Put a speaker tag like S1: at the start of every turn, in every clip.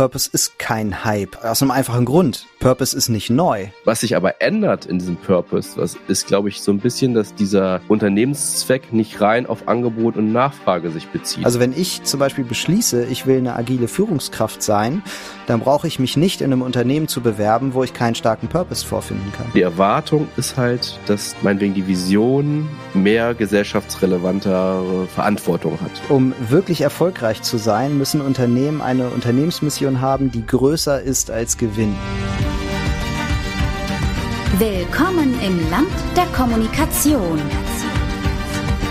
S1: Purpose ist kein Hype. Aus einem einfachen Grund. Purpose ist nicht neu.
S2: Was sich aber ändert in diesem Purpose, was ist, glaube ich, so ein bisschen, dass dieser Unternehmenszweck nicht rein auf Angebot und Nachfrage sich bezieht.
S1: Also wenn ich zum Beispiel beschließe, ich will eine agile Führungskraft sein, dann brauche ich mich nicht in einem Unternehmen zu bewerben, wo ich keinen starken Purpose vorfinden kann.
S2: Die Erwartung ist halt, dass meinetwegen die Vision mehr gesellschaftsrelevantere Verantwortung hat.
S1: Um wirklich erfolgreich zu sein, müssen Unternehmen eine Unternehmensmission haben, die größer ist als Gewinn.
S3: Willkommen im Land der Kommunikation.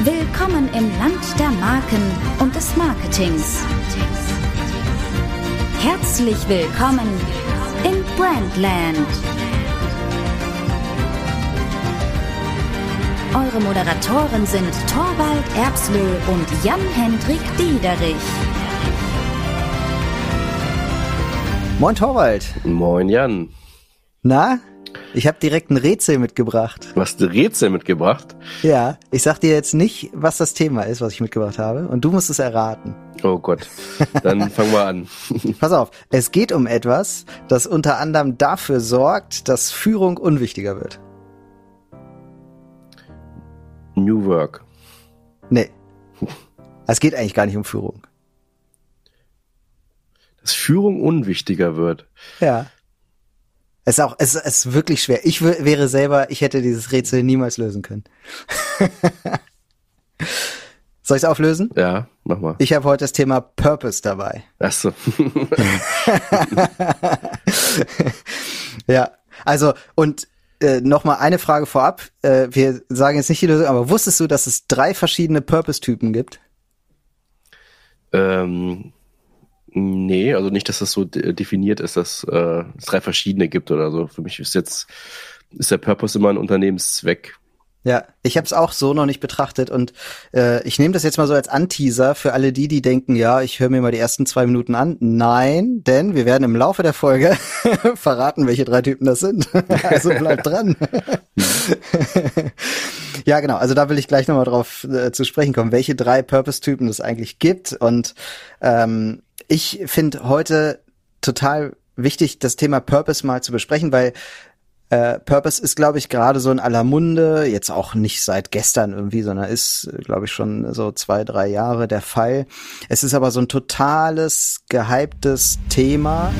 S3: Willkommen im Land der Marken und des Marketings. Herzlich willkommen in Brandland. Eure Moderatoren sind Torwald Erbslö und Jan-Hendrik Diederich.
S1: Moin Torwald.
S2: Moin Jan.
S1: Na, ich habe direkt ein Rätsel mitgebracht.
S2: Du hast ein Rätsel mitgebracht?
S1: Ja, ich sag dir jetzt nicht, was das Thema ist, was ich mitgebracht habe, und du musst es erraten.
S2: Oh Gott, dann fangen wir an.
S1: Pass auf, es geht um etwas, das unter anderem dafür sorgt, dass Führung unwichtiger wird.
S2: New Work.
S1: Nee. Es geht eigentlich gar nicht um Führung.
S2: Dass Führung unwichtiger wird.
S1: Ja. Es ist auch, es ist wirklich schwer. Ich wäre selber, ich hätte dieses Rätsel niemals lösen können. Soll ich es auflösen?
S2: Ja, mach mal.
S1: Ich habe heute das Thema Purpose dabei.
S2: Ach so.
S1: ja, also und äh, noch mal eine Frage vorab. Äh, wir sagen jetzt nicht die Lösung, aber wusstest du, dass es drei verschiedene Purpose-Typen gibt?
S2: Ähm, Nee, also nicht, dass das so definiert ist, dass äh, es drei verschiedene gibt oder so. Für mich ist jetzt ist der Purpose immer ein Unternehmenszweck.
S1: Ja, ich habe es auch so noch nicht betrachtet und äh, ich nehme das jetzt mal so als Anteaser für alle die, die denken, ja, ich höre mir mal die ersten zwei Minuten an. Nein, denn wir werden im Laufe der Folge verraten, welche drei Typen das sind. also bleibt dran. ja, genau. Also da will ich gleich nochmal drauf äh, zu sprechen kommen, welche drei Purpose-Typen es eigentlich gibt und ähm, ich finde heute total wichtig, das Thema Purpose mal zu besprechen, weil äh, Purpose ist, glaube ich, gerade so in aller Munde, jetzt auch nicht seit gestern irgendwie, sondern ist, glaube ich, schon so zwei, drei Jahre der Fall. Es ist aber so ein totales, gehyptes Thema.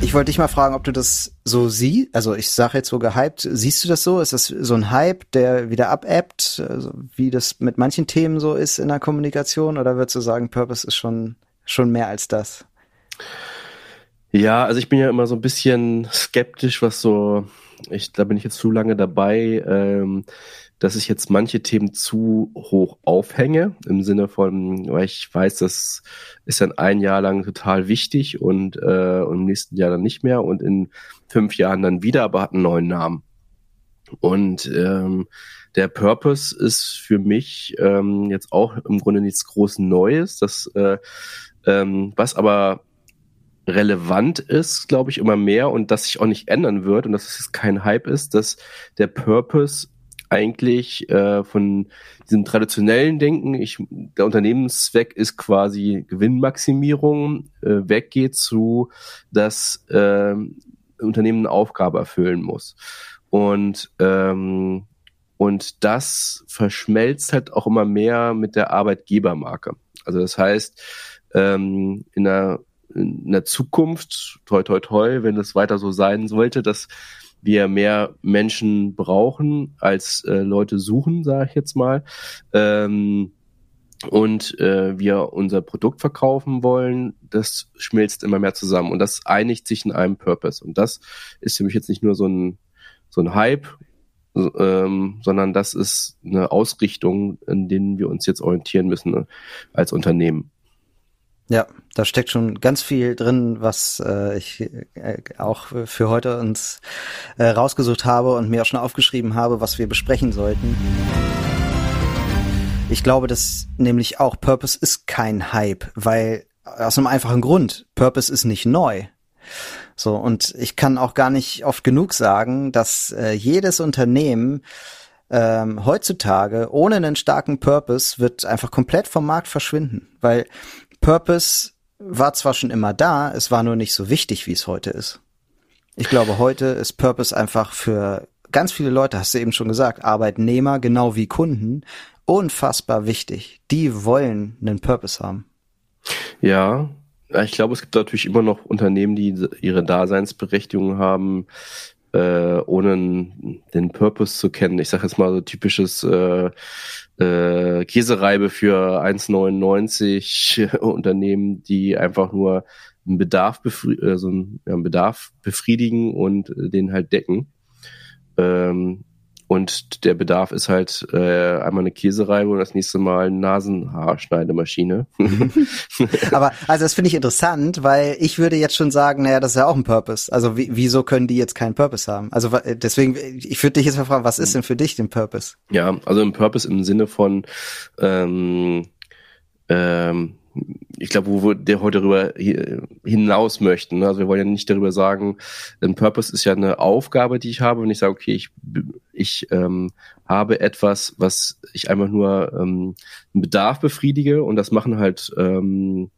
S1: Ich wollte dich mal fragen, ob du das so siehst. Also ich sage jetzt so gehypt. Siehst du das so? Ist das so ein Hype, der wieder abebbt, also wie das mit manchen Themen so ist in der Kommunikation? Oder würdest du sagen, Purpose ist schon, schon mehr als das?
S2: Ja, also ich bin ja immer so ein bisschen skeptisch, was so, ich, da bin ich jetzt zu lange dabei, ähm, dass ich jetzt manche Themen zu hoch aufhänge, im Sinne von, weil ich weiß, das ist dann ein Jahr lang total wichtig und, äh, und im nächsten Jahr dann nicht mehr und in fünf Jahren dann wieder, aber hat einen neuen Namen. Und ähm, der Purpose ist für mich ähm, jetzt auch im Grunde nichts groß Neues, das äh, ähm, was aber relevant ist, glaube ich, immer mehr und das sich auch nicht ändern wird und dass es kein Hype ist, dass der Purpose eigentlich äh, von diesem traditionellen Denken, ich, der Unternehmenszweck ist quasi Gewinnmaximierung, äh, weggeht zu, dass äh, Unternehmen eine Aufgabe erfüllen muss. Und ähm, und das verschmelzt halt auch immer mehr mit der Arbeitgebermarke. Also das heißt, ähm, in der in der Zukunft, toi toi toi, wenn es weiter so sein sollte, dass wir mehr Menschen brauchen als äh, Leute suchen, sage ich jetzt mal. Ähm, und äh, wir unser Produkt verkaufen wollen, das schmilzt immer mehr zusammen und das einigt sich in einem Purpose. Und das ist für mich jetzt nicht nur so ein, so ein Hype, ähm, sondern das ist eine Ausrichtung, in denen wir uns jetzt orientieren müssen äh, als Unternehmen.
S1: Ja, da steckt schon ganz viel drin, was äh, ich äh, auch für heute uns äh, rausgesucht habe und mir auch schon aufgeschrieben habe, was wir besprechen sollten. Ich glaube, dass nämlich auch Purpose ist kein Hype, weil aus einem einfachen Grund, Purpose ist nicht neu. So, und ich kann auch gar nicht oft genug sagen, dass äh, jedes Unternehmen ähm, heutzutage ohne einen starken Purpose wird einfach komplett vom Markt verschwinden, weil Purpose war zwar schon immer da, es war nur nicht so wichtig, wie es heute ist. Ich glaube, heute ist Purpose einfach für ganz viele Leute, hast du eben schon gesagt, Arbeitnehmer genau wie Kunden, unfassbar wichtig. Die wollen einen Purpose haben.
S2: Ja, ich glaube, es gibt natürlich immer noch Unternehmen, die ihre Daseinsberechtigung haben, äh, ohne den Purpose zu kennen. Ich sage jetzt mal so typisches äh, äh, Käsereibe für 1,99 Unternehmen, die einfach nur einen Bedarf, befri äh, so einen, ja, einen Bedarf befriedigen und äh, den halt decken. Ähm, und der Bedarf ist halt äh, einmal eine Käsereibe und das nächste Mal eine Nasenhaarschneidemaschine.
S1: Aber also das finde ich interessant, weil ich würde jetzt schon sagen, naja, das ist ja auch ein Purpose. Also wieso können die jetzt keinen Purpose haben? Also deswegen, ich würde dich jetzt mal fragen, was ist denn für dich den Purpose?
S2: Ja, also ein Purpose im Sinne von ähm, ähm, ich glaube, wo wir heute darüber hinaus möchten. Ne? Also wir wollen ja nicht darüber sagen, ein Purpose ist ja eine Aufgabe, die ich habe. Wenn ich sage, okay, ich, ich ähm, habe etwas, was ich einfach nur ähm, einen Bedarf befriedige und das machen halt, ähm,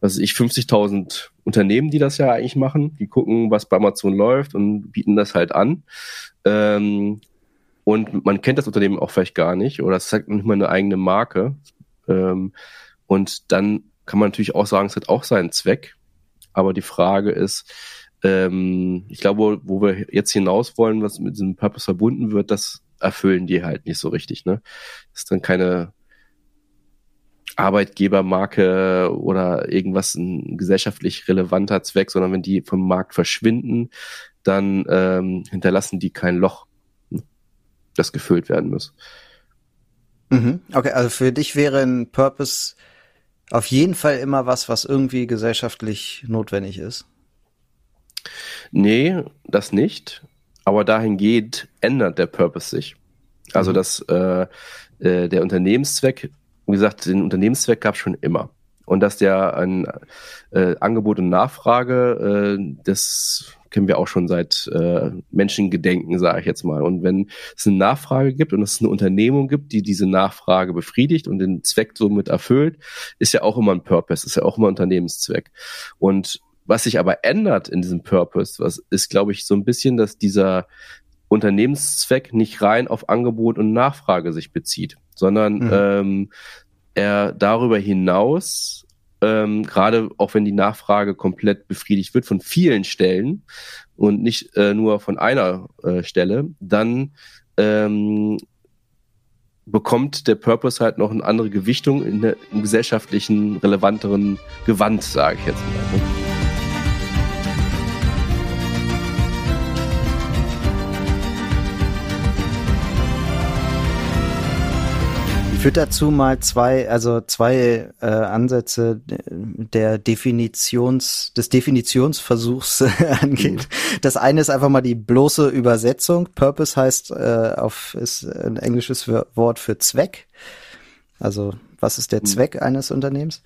S2: was ich, 50.000 Unternehmen, die das ja eigentlich machen. Die gucken, was bei Amazon läuft und bieten das halt an. Ähm, und man kennt das Unternehmen auch vielleicht gar nicht oder es zeigt nicht mal eine eigene Marke. Ähm, und dann kann man natürlich auch sagen, es hat auch seinen Zweck. Aber die Frage ist, ähm, ich glaube, wo wir jetzt hinaus wollen, was mit diesem Purpose verbunden wird, das erfüllen die halt nicht so richtig. Ne? Ist dann keine Arbeitgebermarke oder irgendwas ein gesellschaftlich relevanter Zweck, sondern wenn die vom Markt verschwinden, dann ähm, hinterlassen die kein Loch, ne, das gefüllt werden muss.
S1: Mhm. Okay, also für dich wäre ein Purpose auf jeden Fall immer was, was irgendwie gesellschaftlich notwendig ist.
S2: Nee, das nicht. Aber dahingehend ändert der Purpose sich. Also mhm. dass äh, äh, der Unternehmenszweck, wie gesagt, den Unternehmenszweck gab es schon immer. Und dass der ein äh, Angebot und Nachfrage, äh, das kennen wir auch schon seit äh, Menschengedenken, sage ich jetzt mal. Und wenn es eine Nachfrage gibt und es eine Unternehmung gibt, die diese Nachfrage befriedigt und den Zweck somit erfüllt, ist ja auch immer ein Purpose, ist ja auch immer ein Unternehmenszweck. Und was sich aber ändert in diesem Purpose, was ist, glaube ich, so ein bisschen, dass dieser Unternehmenszweck nicht rein auf Angebot und Nachfrage sich bezieht, sondern mhm. ähm, er darüber hinaus ähm, gerade auch wenn die Nachfrage komplett befriedigt wird von vielen Stellen und nicht äh, nur von einer äh, Stelle, dann ähm, bekommt der Purpose halt noch eine andere Gewichtung in der im gesellschaftlichen relevanteren Gewand, sage ich jetzt mal.
S1: Ich würde dazu mal zwei, also zwei äh, Ansätze der Definitions, des Definitionsversuchs angeht. Das eine ist einfach mal die bloße Übersetzung. Purpose heißt äh, auf ist ein englisches Wort für Zweck. Also was ist der hm. Zweck eines Unternehmens?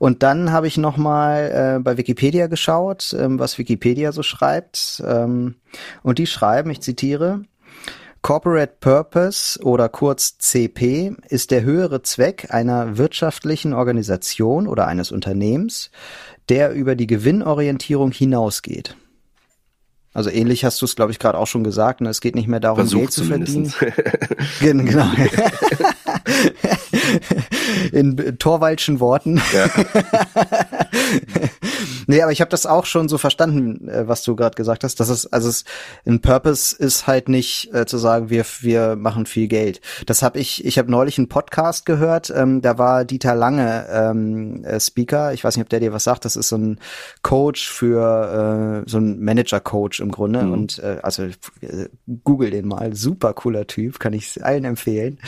S1: Und dann habe ich noch mal äh, bei Wikipedia geschaut, ähm, was Wikipedia so schreibt. Ähm, und die schreiben, ich zitiere: Corporate Purpose oder kurz CP ist der höhere Zweck einer wirtschaftlichen Organisation oder eines Unternehmens, der über die Gewinnorientierung hinausgeht. Also ähnlich hast du es, glaube ich, gerade auch schon gesagt. Ne? Es geht nicht mehr darum, Versuch Geld zu verdienen. genau. In Torwaldschen Worten. Ja. nee, aber ich habe das auch schon so verstanden, äh, was du gerade gesagt hast. Dass es, also es, ein Purpose ist halt nicht äh, zu sagen, wir, wir machen viel Geld. Das habe ich, ich habe neulich einen Podcast gehört, ähm, da war Dieter Lange ähm, äh, Speaker. Ich weiß nicht, ob der dir was sagt. Das ist so ein Coach für äh, so ein Manager-Coach im Grunde. Mhm. Und äh, also äh, google den mal, super cooler Typ, kann ich allen empfehlen.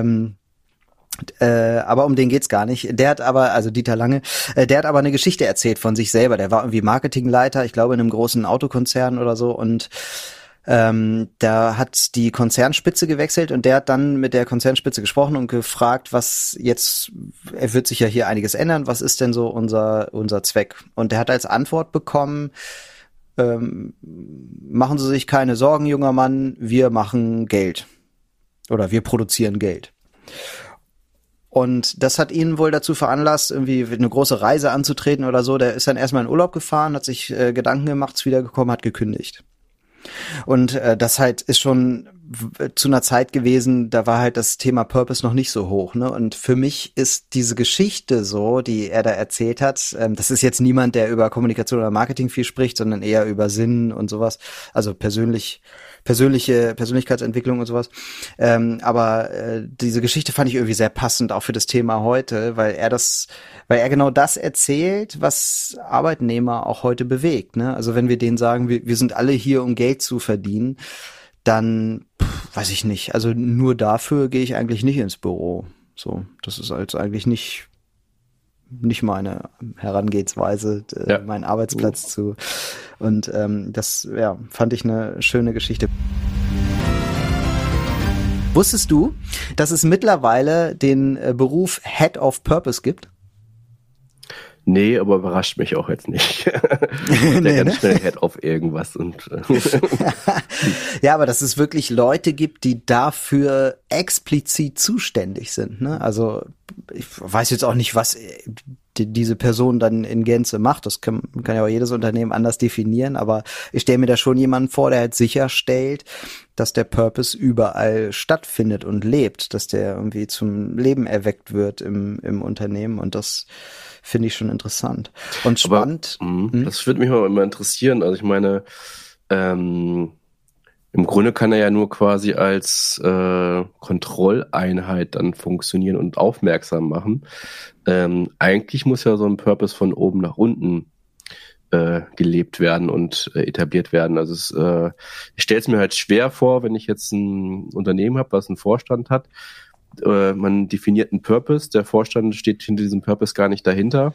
S1: Ähm, äh, aber um den geht's gar nicht. Der hat aber, also Dieter Lange, äh, der hat aber eine Geschichte erzählt von sich selber. Der war irgendwie Marketingleiter, ich glaube in einem großen Autokonzern oder so und ähm, da hat die Konzernspitze gewechselt und der hat dann mit der Konzernspitze gesprochen und gefragt, was jetzt, er wird sich ja hier einiges ändern, was ist denn so unser, unser Zweck? Und der hat als Antwort bekommen, ähm, machen Sie sich keine Sorgen, junger Mann, wir machen Geld. Oder wir produzieren Geld. Und das hat ihn wohl dazu veranlasst, irgendwie eine große Reise anzutreten oder so. Der ist dann erstmal in Urlaub gefahren, hat sich äh, Gedanken gemacht, ist wiedergekommen, hat gekündigt. Und äh, das halt ist schon zu einer Zeit gewesen, da war halt das Thema Purpose noch nicht so hoch. Ne? Und für mich ist diese Geschichte so, die er da erzählt hat, ähm, das ist jetzt niemand, der über Kommunikation oder Marketing viel spricht, sondern eher über Sinn und sowas. Also persönlich persönliche Persönlichkeitsentwicklung und sowas. Ähm, aber äh, diese Geschichte fand ich irgendwie sehr passend auch für das Thema heute, weil er das, weil er genau das erzählt, was Arbeitnehmer auch heute bewegt. Ne? Also wenn wir denen sagen, wir, wir sind alle hier, um Geld zu verdienen, dann pff, weiß ich nicht. Also nur dafür gehe ich eigentlich nicht ins Büro. So, das ist als eigentlich nicht nicht meine Herangehensweise, äh, ja. meinen Arbeitsplatz uh. zu. Und ähm, das ja, fand ich eine schöne Geschichte. Wusstest du, dass es mittlerweile den äh, Beruf Head of Purpose gibt?
S2: Nee, aber überrascht mich auch jetzt nicht. Der nee, ganz ne? schnell Head auf irgendwas und. Äh,
S1: ja, aber dass es wirklich Leute gibt, die dafür explizit zuständig sind. Ne? Also ich weiß jetzt auch nicht, was die, diese Person dann in Gänze macht. Das kann, kann ja auch jedes Unternehmen anders definieren, aber ich stelle mir da schon jemanden vor, der halt sicherstellt, dass der Purpose überall stattfindet und lebt, dass der irgendwie zum Leben erweckt wird im, im Unternehmen und das finde ich schon interessant. Und spannend.
S2: Aber, mh, hm? Das würde mich mal immer interessieren. Also ich meine, ähm, im Grunde kann er ja nur quasi als äh, Kontrolleinheit dann funktionieren und aufmerksam machen. Ähm, eigentlich muss ja so ein Purpose von oben nach unten äh, gelebt werden und äh, etabliert werden. Also es, äh, ich stelle es mir halt schwer vor, wenn ich jetzt ein Unternehmen habe, was einen Vorstand hat äh, man definiert einen Purpose, der Vorstand steht hinter diesem Purpose gar nicht dahinter.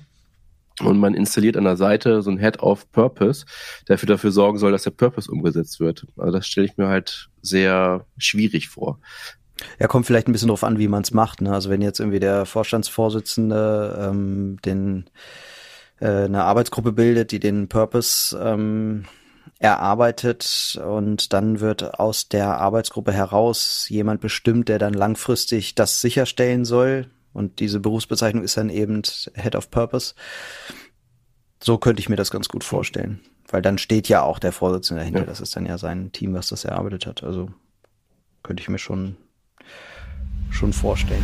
S2: Und man installiert an der Seite so ein Head of Purpose, der für dafür sorgen soll, dass der Purpose umgesetzt wird. Also das stelle ich mir halt sehr schwierig vor.
S1: Ja, kommt vielleicht ein bisschen drauf an, wie man es macht. Ne? Also wenn jetzt irgendwie der Vorstandsvorsitzende ähm, den äh, eine Arbeitsgruppe bildet, die den Purpose ähm, erarbeitet und dann wird aus der Arbeitsgruppe heraus jemand bestimmt, der dann langfristig das sicherstellen soll. Und diese Berufsbezeichnung ist dann eben Head of Purpose. So könnte ich mir das ganz gut vorstellen. Weil dann steht ja auch der Vorsitzende dahinter. Ja. Das ist dann ja sein Team, was das erarbeitet hat. Also könnte ich mir schon, schon vorstellen.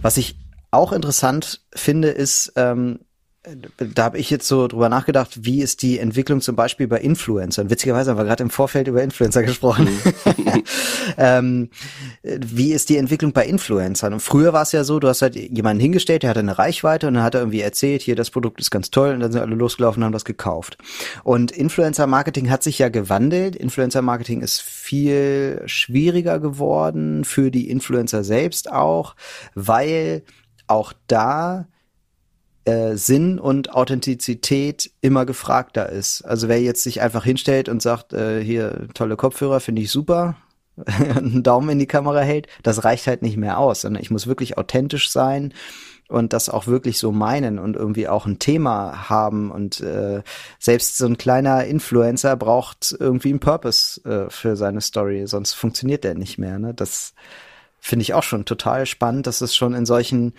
S1: Was ich auch interessant finde, ist, ähm, da habe ich jetzt so drüber nachgedacht, wie ist die Entwicklung zum Beispiel bei Influencern? Witzigerweise haben wir gerade im Vorfeld über Influencer gesprochen. Mhm. ähm, wie ist die Entwicklung bei Influencern? Und früher war es ja so, du hast halt jemanden hingestellt, der hatte eine Reichweite und dann hat er irgendwie erzählt, hier das Produkt ist ganz toll und dann sind alle losgelaufen und haben das gekauft. Und Influencer-Marketing hat sich ja gewandelt. Influencer-Marketing ist viel schwieriger geworden für die Influencer selbst auch, weil auch da äh, Sinn und Authentizität immer gefragter ist. Also wer jetzt sich einfach hinstellt und sagt, äh, hier tolle Kopfhörer, finde ich super, einen Daumen in die Kamera hält, das reicht halt nicht mehr aus, sondern ich muss wirklich authentisch sein und das auch wirklich so meinen und irgendwie auch ein Thema haben und äh, selbst so ein kleiner Influencer braucht irgendwie einen Purpose äh, für seine Story, sonst funktioniert der nicht mehr. Ne? Das finde ich auch schon total spannend, dass es schon in solchen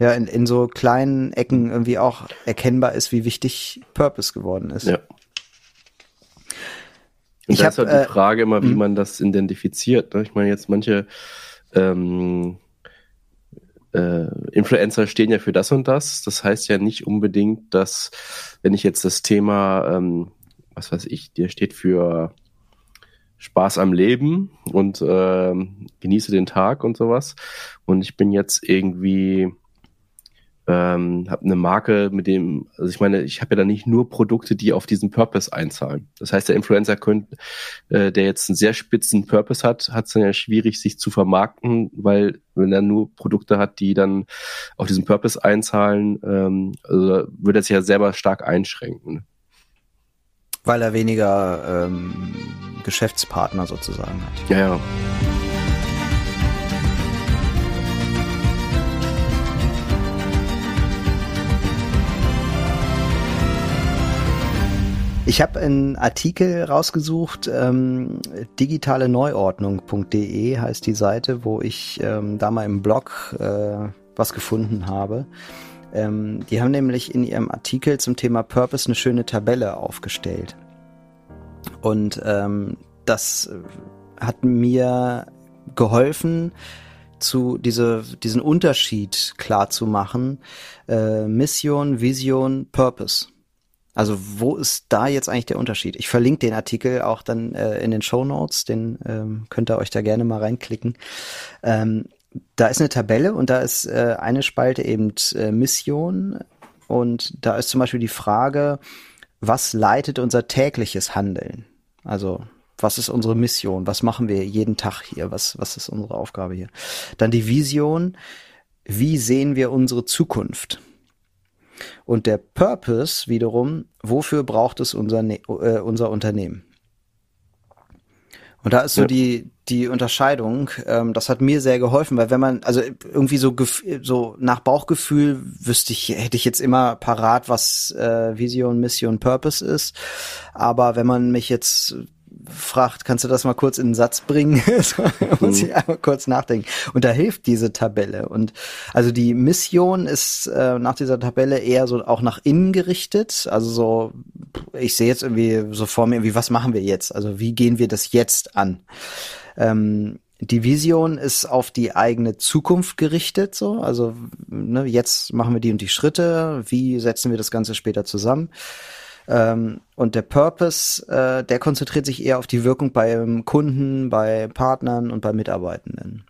S1: ja, in, in so kleinen Ecken irgendwie auch erkennbar ist, wie wichtig Purpose geworden ist. Ja.
S2: Und ich da ist halt äh, die Frage immer, wie hm. man das identifiziert. Ne? Ich meine, jetzt manche ähm, äh, Influencer stehen ja für das und das. Das heißt ja nicht unbedingt, dass, wenn ich jetzt das Thema, ähm, was weiß ich, der steht für Spaß am Leben und äh, genieße den Tag und sowas. Und ich bin jetzt irgendwie ähm, habe eine Marke, mit dem, also ich meine, ich habe ja da nicht nur Produkte, die auf diesen Purpose einzahlen. Das heißt, der Influencer könnte, äh, der jetzt einen sehr spitzen Purpose hat, hat es dann ja schwierig, sich zu vermarkten, weil wenn er nur Produkte hat, die dann auf diesen Purpose einzahlen, ähm, also würde er sich ja selber stark einschränken.
S1: Weil er weniger ähm, Geschäftspartner sozusagen hat.
S2: Ja, ja.
S1: Ich habe einen Artikel rausgesucht, ähm, digitaleneuordnung.de heißt die Seite, wo ich ähm, da mal im Blog äh, was gefunden habe. Ähm, die haben nämlich in ihrem Artikel zum Thema Purpose eine schöne Tabelle aufgestellt. Und ähm, das hat mir geholfen, zu diese, diesen Unterschied klar zu machen. Äh, Mission, Vision, Purpose. Also wo ist da jetzt eigentlich der Unterschied? Ich verlinke den Artikel auch dann äh, in den Show Notes, den ähm, könnt ihr euch da gerne mal reinklicken. Ähm, da ist eine Tabelle und da ist äh, eine Spalte eben äh, Mission und da ist zum Beispiel die Frage, was leitet unser tägliches Handeln? Also was ist unsere Mission? Was machen wir jeden Tag hier? Was, was ist unsere Aufgabe hier? Dann die Vision. Wie sehen wir unsere Zukunft? Und der Purpose wiederum, wofür braucht es unser, ne äh, unser Unternehmen? Und da ist so ja. die, die Unterscheidung, ähm, das hat mir sehr geholfen, weil wenn man, also irgendwie so, so nach Bauchgefühl wüsste ich, hätte ich jetzt immer parat, was äh, Vision, Mission, Purpose ist. Aber wenn man mich jetzt fragt, kannst du das mal kurz in den Satz bringen? so, muss mhm. ich einmal kurz nachdenken. Und da hilft diese Tabelle. Und also die Mission ist äh, nach dieser Tabelle eher so auch nach innen gerichtet. Also so, ich sehe jetzt irgendwie so vor mir, wie was machen wir jetzt? Also wie gehen wir das jetzt an? Ähm, die Vision ist auf die eigene Zukunft gerichtet, so. Also, ne, jetzt machen wir die und die Schritte. Wie setzen wir das Ganze später zusammen? Ähm, und der Purpose, äh, der konzentriert sich eher auf die Wirkung beim Kunden, bei Partnern und bei Mitarbeitenden.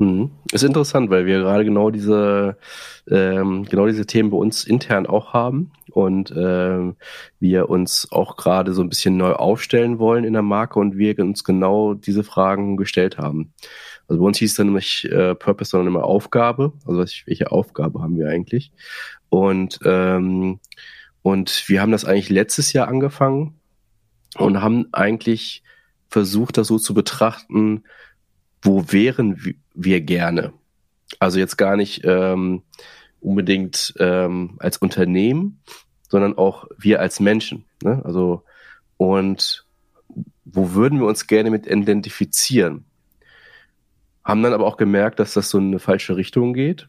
S2: Mhm. Ist interessant, weil wir gerade genau diese ähm, genau diese Themen bei uns intern auch haben und ähm, wir uns auch gerade so ein bisschen neu aufstellen wollen in der Marke und wir uns genau diese Fragen gestellt haben. Also bei uns hieß es dann nämlich äh, Purpose, sondern immer Aufgabe. Also welche Aufgabe haben wir eigentlich? Und, ähm, und wir haben das eigentlich letztes Jahr angefangen und haben eigentlich versucht, das so zu betrachten, wo wären wir gerne? Also jetzt gar nicht ähm, unbedingt ähm, als Unternehmen, sondern auch wir als Menschen. Ne? Also und wo würden wir uns gerne mit identifizieren? Haben dann aber auch gemerkt, dass das so in eine falsche Richtung geht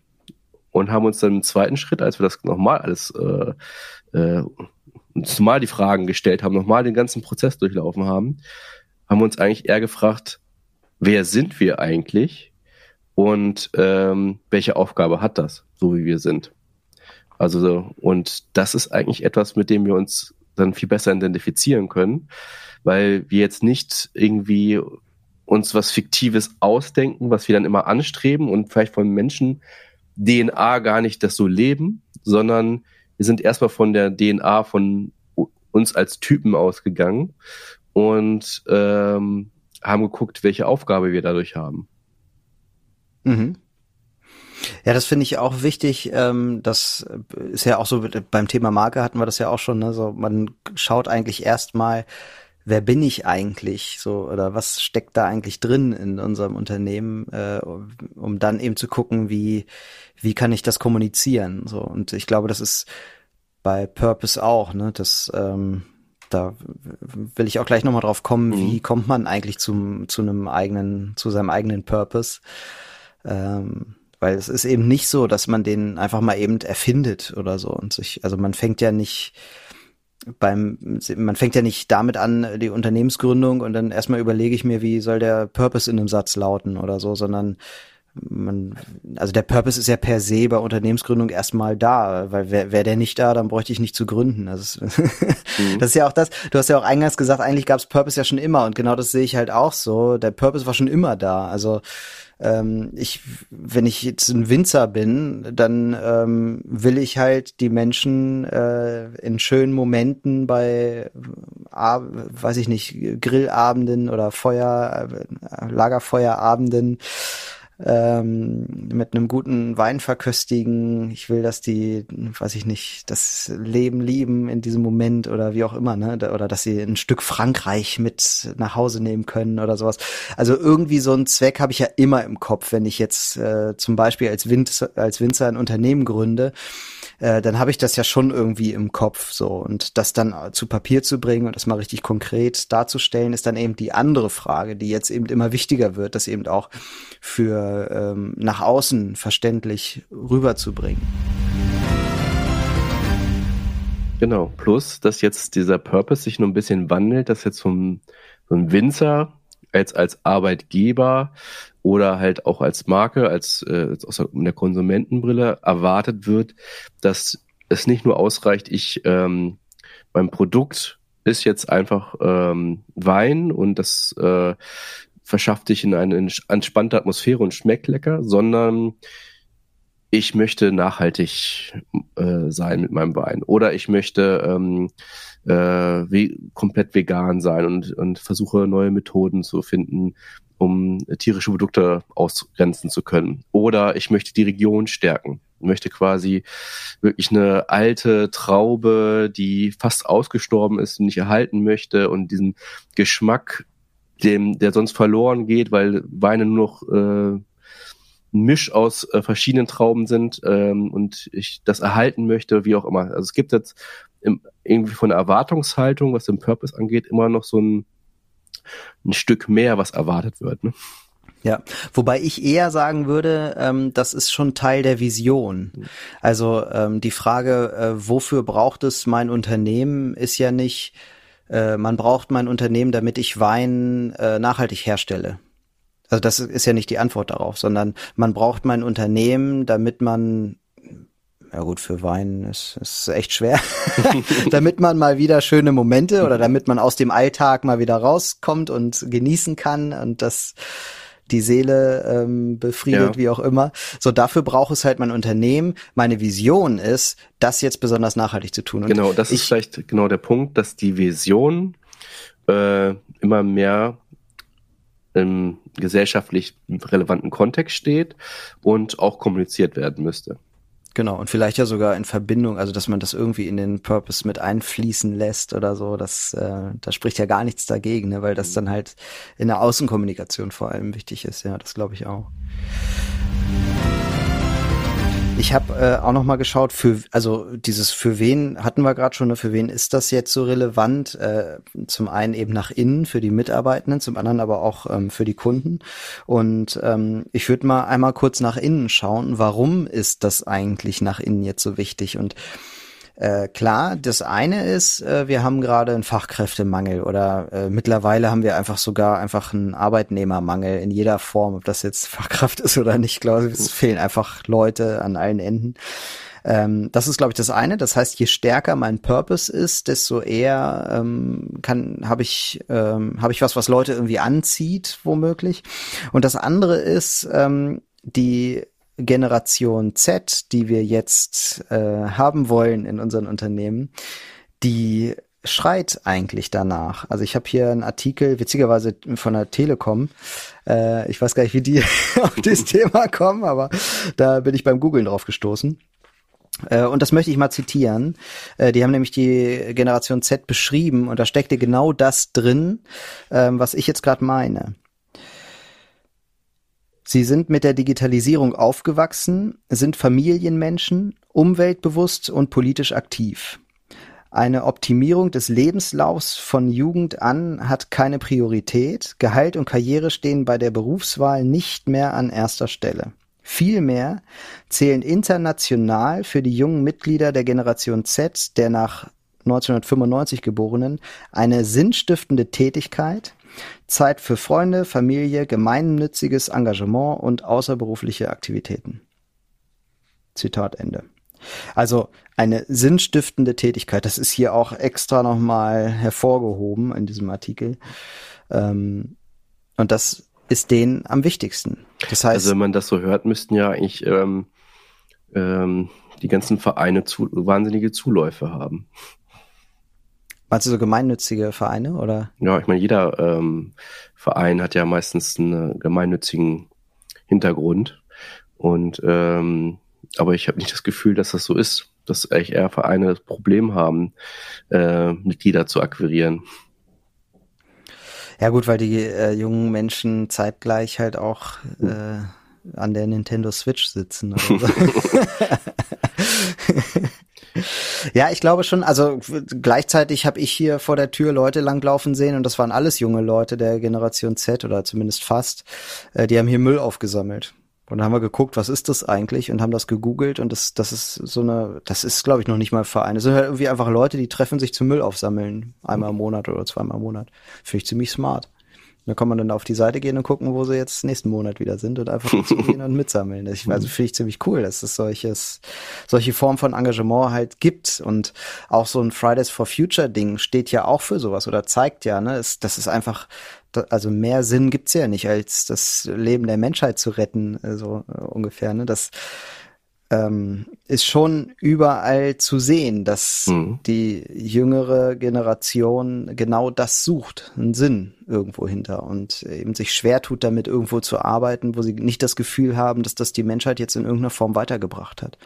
S2: und haben uns dann im zweiten Schritt, als wir das nochmal alles äh, äh, uns mal die Fragen gestellt haben, nochmal den ganzen Prozess durchlaufen haben, haben wir uns eigentlich eher gefragt, wer sind wir eigentlich und ähm, welche Aufgabe hat das, so wie wir sind. Also und das ist eigentlich etwas, mit dem wir uns dann viel besser identifizieren können, weil wir jetzt nicht irgendwie uns was Fiktives ausdenken, was wir dann immer anstreben und vielleicht von Menschen DNA gar nicht das so leben, sondern wir sind erstmal von der DNA von uns als Typen ausgegangen und ähm, haben geguckt, welche Aufgabe wir dadurch haben.
S1: Mhm. Ja, das finde ich auch wichtig. Ähm, das ist ja auch so beim Thema Marke hatten wir das ja auch schon. Ne? So, man schaut eigentlich erstmal, wer bin ich eigentlich so oder was steckt da eigentlich drin in unserem Unternehmen, äh, um dann eben zu gucken, wie wie kann ich das kommunizieren so und ich glaube, das ist bei Purpose auch, ne, das ähm, da will ich auch gleich nochmal drauf kommen, mhm. wie kommt man eigentlich zum zu einem eigenen zu seinem eigenen Purpose ähm, weil es ist eben nicht so, dass man den einfach mal eben erfindet oder so und sich also man fängt ja nicht beim, man fängt ja nicht damit an, die Unternehmensgründung und dann erstmal überlege ich mir, wie soll der Purpose in einem Satz lauten oder so, sondern man, also der Purpose ist ja per se bei Unternehmensgründung erstmal da, weil wäre wär der nicht da, dann bräuchte ich nicht zu gründen. Also mhm. das ist ja auch das, du hast ja auch eingangs gesagt, eigentlich gab es Purpose ja schon immer und genau das sehe ich halt auch so. Der Purpose war schon immer da. Also ähm, ich, wenn ich jetzt ein Winzer bin, dann ähm, will ich halt die Menschen äh, in schönen Momenten bei, äh, weiß ich nicht, Grillabenden oder Feuer, äh, Lagerfeuerabenden ähm, mit einem guten Wein verköstigen. Ich will, dass die, weiß ich nicht, das Leben lieben in diesem Moment oder wie auch immer, ne? Oder dass sie ein Stück Frankreich mit nach Hause nehmen können oder sowas. Also irgendwie so einen Zweck habe ich ja immer im Kopf, wenn ich jetzt äh, zum Beispiel als, Winzer, als Winzer ein Unternehmen gründe äh, dann habe ich das ja schon irgendwie im Kopf so und das dann zu Papier zu bringen und das mal richtig konkret darzustellen, ist dann eben die andere Frage, die jetzt eben immer wichtiger wird, das eben auch für ähm, nach außen verständlich rüberzubringen.
S2: Genau, plus, dass jetzt dieser Purpose sich nur ein bisschen wandelt, dass jetzt vom, vom Winzer als, als Arbeitgeber oder halt auch als Marke, als äh, aus der Konsumentenbrille erwartet wird, dass es nicht nur ausreicht, ich ähm, mein Produkt ist jetzt einfach ähm, Wein und das äh, verschafft dich in eine entspannte Atmosphäre und schmeckt lecker, sondern ich möchte nachhaltig äh, sein mit meinem Wein oder ich möchte ähm, äh, we komplett vegan sein und, und versuche neue Methoden zu finden, um tierische Produkte ausgrenzen zu können. Oder ich möchte die Region stärken. Ich möchte quasi wirklich eine alte Traube, die fast ausgestorben ist, nicht erhalten möchte und diesen Geschmack, dem, der sonst verloren geht, weil Weine nur noch äh, Misch aus äh, verschiedenen Trauben sind ähm, und ich das erhalten möchte, wie auch immer. Also es gibt jetzt im, irgendwie von der Erwartungshaltung, was den Purpose angeht, immer noch so ein, ein Stück mehr, was erwartet wird. Ne?
S1: Ja, wobei ich eher sagen würde, ähm, das ist schon Teil der Vision. Also ähm, die Frage, äh, wofür braucht es mein Unternehmen, ist ja nicht, äh, man braucht mein Unternehmen, damit ich Wein äh, nachhaltig herstelle. Also das ist ja nicht die Antwort darauf, sondern man braucht mein Unternehmen, damit man ja gut, für Wein ist, ist echt schwer. damit man mal wieder schöne Momente oder damit man aus dem Alltag mal wieder rauskommt und genießen kann und das die Seele ähm, befriedet, ja. wie auch immer. So, dafür braucht es halt mein Unternehmen. Meine Vision ist, das jetzt besonders nachhaltig zu tun.
S2: Und genau, das ist vielleicht genau der Punkt, dass die Vision äh, immer mehr im gesellschaftlich relevanten Kontext steht und auch kommuniziert werden müsste.
S1: Genau, und vielleicht ja sogar in Verbindung, also dass man das irgendwie in den Purpose mit einfließen lässt oder so, das, äh, da spricht ja gar nichts dagegen, ne, weil das dann halt in der Außenkommunikation vor allem wichtig ist, ja, das glaube ich auch. Ich habe äh, auch noch mal geschaut, für also dieses für wen hatten wir gerade schon, ne, für wen ist das jetzt so relevant? Äh, zum einen eben nach innen für die Mitarbeitenden, zum anderen aber auch ähm, für die Kunden. Und ähm, ich würde mal einmal kurz nach innen schauen. Warum ist das eigentlich nach innen jetzt so wichtig? Und äh, klar, das eine ist, äh, wir haben gerade einen Fachkräftemangel oder äh, mittlerweile haben wir einfach sogar einfach einen Arbeitnehmermangel in jeder Form, ob das jetzt Fachkraft ist oder nicht, glaube ich, es fehlen einfach Leute an allen Enden. Ähm, das ist, glaube ich, das eine. Das heißt, je stärker mein Purpose ist, desto eher ähm, kann habe ich ähm, habe ich was, was Leute irgendwie anzieht, womöglich. Und das andere ist ähm, die Generation Z, die wir jetzt äh, haben wollen in unseren Unternehmen, die schreit eigentlich danach. Also ich habe hier einen Artikel, witzigerweise von der Telekom. Äh, ich weiß gar nicht, wie die auf dieses Thema kommen, aber da bin ich beim Googlen drauf gestoßen. Äh, und das möchte ich mal zitieren. Äh, die haben nämlich die Generation Z beschrieben und da steckte genau das drin, ähm, was ich jetzt gerade meine. Sie sind mit der Digitalisierung aufgewachsen, sind Familienmenschen, umweltbewusst und politisch aktiv. Eine Optimierung des Lebenslaufs von Jugend an hat keine Priorität. Gehalt und Karriere stehen bei der Berufswahl nicht mehr an erster Stelle. Vielmehr zählen international für die jungen Mitglieder der Generation Z, der nach 1995 Geborenen, eine sinnstiftende Tätigkeit, Zeit für Freunde, Familie, gemeinnütziges Engagement und außerberufliche Aktivitäten. Zitat Ende. Also eine sinnstiftende Tätigkeit, das ist hier auch extra nochmal hervorgehoben in diesem Artikel. Ähm, und das ist denen am wichtigsten. Das heißt,
S2: also wenn man das so hört, müssten ja eigentlich ähm, ähm, die ganzen Vereine zu, wahnsinnige Zuläufe haben.
S1: Meinst du so gemeinnützige Vereine oder?
S2: Ja, ich meine, jeder ähm, Verein hat ja meistens einen gemeinnützigen Hintergrund. Und ähm, aber ich habe nicht das Gefühl, dass das so ist, dass eigentlich eher Vereine das Problem haben, äh, Mitglieder zu akquirieren.
S1: Ja gut, weil die äh, jungen Menschen zeitgleich halt auch äh, an der Nintendo Switch sitzen. Oder so. Ja, ich glaube schon. Also gleichzeitig habe ich hier vor der Tür Leute langlaufen sehen und das waren alles junge Leute der Generation Z oder zumindest fast. Äh, die haben hier Müll aufgesammelt. Und dann haben wir geguckt, was ist das eigentlich und haben das gegoogelt und das, das ist so eine, das ist glaube ich noch nicht mal Verein. Es sind halt irgendwie einfach Leute, die treffen sich zum Müll aufsammeln. Einmal im Monat oder zweimal im Monat. Finde ich ziemlich smart. Da kann man dann auf die Seite gehen und gucken, wo sie jetzt nächsten Monat wieder sind und einfach gehen und mitsammeln. Ich, also finde ich ziemlich cool, dass es solches, solche Form von Engagement halt gibt. Und auch so ein Fridays for Future Ding steht ja auch für sowas oder zeigt ja, ne, ist, das ist einfach, also mehr Sinn gibt's ja nicht, als das Leben der Menschheit zu retten, so äh, ungefähr, ne. Das, ähm, ist schon überall zu sehen, dass mhm. die jüngere Generation genau das sucht, einen Sinn irgendwo hinter und eben sich schwer tut, damit irgendwo zu arbeiten, wo sie nicht das Gefühl haben, dass das die Menschheit jetzt in irgendeiner Form weitergebracht hat.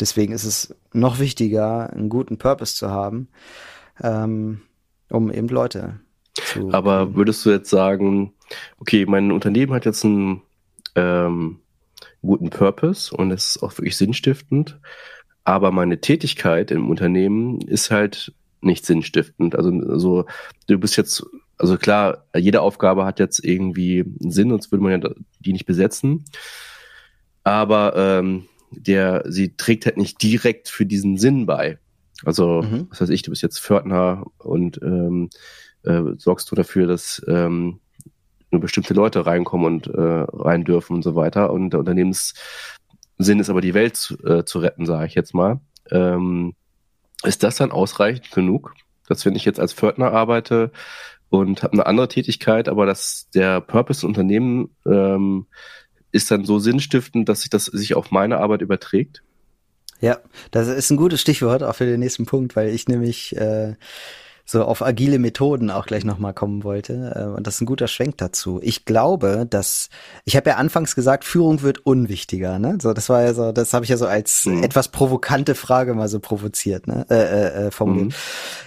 S1: Deswegen ist es noch wichtiger, einen guten Purpose zu haben, ähm, um eben Leute zu.
S2: Aber würdest du jetzt sagen, okay, mein Unternehmen hat jetzt ein ähm, guten Purpose und es ist auch wirklich sinnstiftend. Aber meine Tätigkeit im Unternehmen ist halt nicht sinnstiftend. Also, also du bist jetzt, also klar, jede Aufgabe hat jetzt irgendwie einen Sinn, sonst würde man ja die nicht besetzen. Aber ähm, der, sie trägt halt nicht direkt für diesen Sinn bei. Also, mhm. was weiß ich, du bist jetzt Pförtner und ähm, äh, sorgst du dafür, dass ähm, nur bestimmte Leute reinkommen und äh, rein dürfen und so weiter. Und der Unternehmenssinn ist aber die Welt zu, äh, zu retten, sage ich jetzt mal. Ähm, ist das dann ausreichend genug, dass wenn ich jetzt als Pförtner arbeite und habe eine andere Tätigkeit, aber dass der Purpose Unternehmen ähm, ist dann so sinnstiftend, dass sich das sich auf meine Arbeit überträgt?
S1: Ja, das ist ein gutes Stichwort auch für den nächsten Punkt, weil ich nämlich äh, so auf agile Methoden auch gleich nochmal kommen wollte. Äh, und das ist ein guter Schwenk dazu. Ich glaube, dass, ich habe ja anfangs gesagt, Führung wird unwichtiger, ne? So, das war ja so, das habe ich ja so als mhm. etwas provokante Frage mal so provoziert, ne? Äh, äh, äh formuliert. Mhm.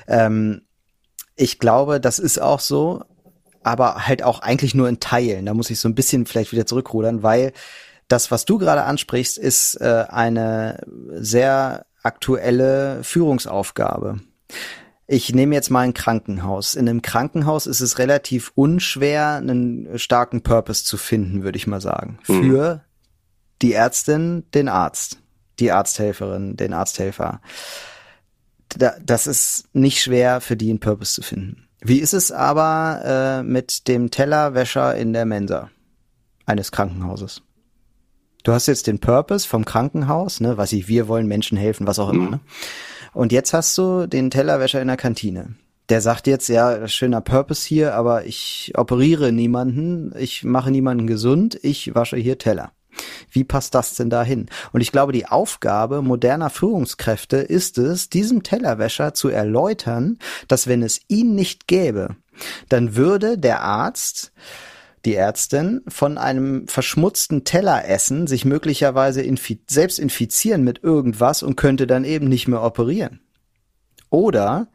S1: Ähm, ich glaube, das ist auch so, aber halt auch eigentlich nur in Teilen. Da muss ich so ein bisschen vielleicht wieder zurückrudern, weil das, was du gerade ansprichst, ist äh, eine sehr aktuelle Führungsaufgabe. Ich nehme jetzt mal ein Krankenhaus. In einem Krankenhaus ist es relativ unschwer, einen starken Purpose zu finden, würde ich mal sagen. Mhm. Für die Ärztin, den Arzt, die Arzthelferin, den Arzthelfer. das ist nicht schwer für die einen Purpose zu finden. Wie ist es aber äh, mit dem Tellerwäscher in der Mensa eines Krankenhauses? Du hast jetzt den Purpose vom Krankenhaus, ne, was ich, wir wollen Menschen helfen, was auch immer, mhm. ne? Und jetzt hast du den Tellerwäscher in der Kantine. Der sagt jetzt, ja, schöner Purpose hier, aber ich operiere niemanden, ich mache niemanden gesund, ich wasche hier Teller. Wie passt das denn dahin? Und ich glaube, die Aufgabe moderner Führungskräfte ist es, diesem Tellerwäscher zu erläutern, dass wenn es ihn nicht gäbe, dann würde der Arzt die Ärztin von einem verschmutzten Teller essen, sich möglicherweise infi selbst infizieren mit irgendwas und könnte dann eben nicht mehr operieren. Oder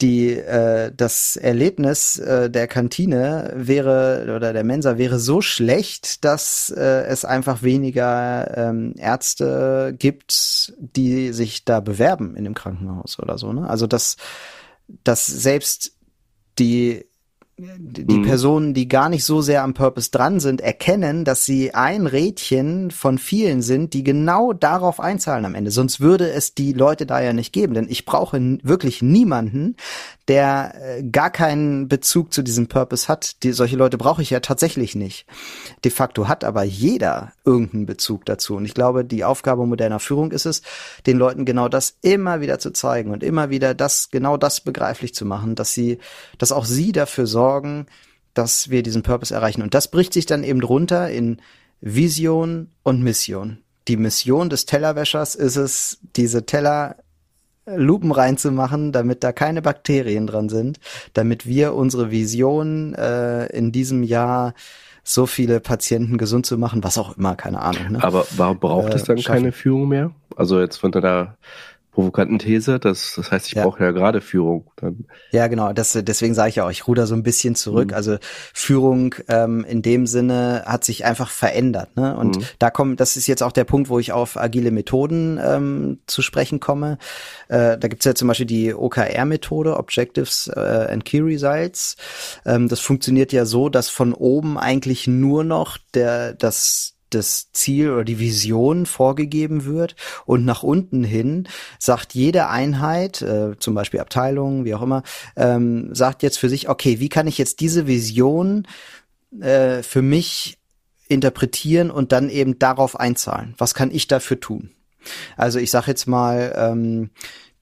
S1: die äh, das Erlebnis äh, der Kantine wäre oder der Mensa wäre so schlecht, dass äh, es einfach weniger ähm, Ärzte gibt, die sich da bewerben in dem Krankenhaus oder so. Ne? Also dass dass selbst die die mhm. Personen, die gar nicht so sehr am Purpose dran sind, erkennen, dass sie ein Rädchen von vielen sind, die genau darauf einzahlen am Ende. Sonst würde es die Leute da ja nicht geben. Denn ich brauche wirklich niemanden, der äh, gar keinen Bezug zu diesem Purpose hat. Die, solche Leute brauche ich ja tatsächlich nicht. De facto hat aber jeder irgendeinen Bezug dazu. Und ich glaube, die Aufgabe moderner Führung ist es, den Leuten genau das immer wieder zu zeigen und immer wieder das, genau das begreiflich zu machen, dass sie, dass auch sie dafür sorgen, dass wir diesen Purpose erreichen. Und das bricht sich dann eben runter in Vision und Mission. Die Mission des Tellerwäschers ist es, diese Teller Lupen reinzumachen, damit da keine Bakterien dran sind, damit wir unsere Vision äh, in diesem Jahr so viele Patienten gesund zu machen, was auch immer, keine Ahnung.
S2: Ne? Aber warum braucht äh, es dann schaffen. keine Führung mehr? Also jetzt von deiner provokanten These. Das, das heißt, ich ja. brauche ja gerade Führung. Dann.
S1: Ja, genau. Das, deswegen sage ich ja auch, ich ruder so ein bisschen zurück. Mhm. Also Führung ähm, in dem Sinne hat sich einfach verändert. Ne? Und mhm. da kommt, das ist jetzt auch der Punkt, wo ich auf agile Methoden ähm, zu sprechen komme. Äh, da gibt's ja zum Beispiel die OKR-Methode, Objectives äh, and Key Results. Ähm, das funktioniert ja so, dass von oben eigentlich nur noch der das das Ziel oder die Vision vorgegeben wird und nach unten hin sagt jede Einheit, äh, zum Beispiel Abteilung, wie auch immer, ähm, sagt jetzt für sich, okay, wie kann ich jetzt diese Vision äh, für mich interpretieren und dann eben darauf einzahlen? Was kann ich dafür tun? Also ich sage jetzt mal, ähm,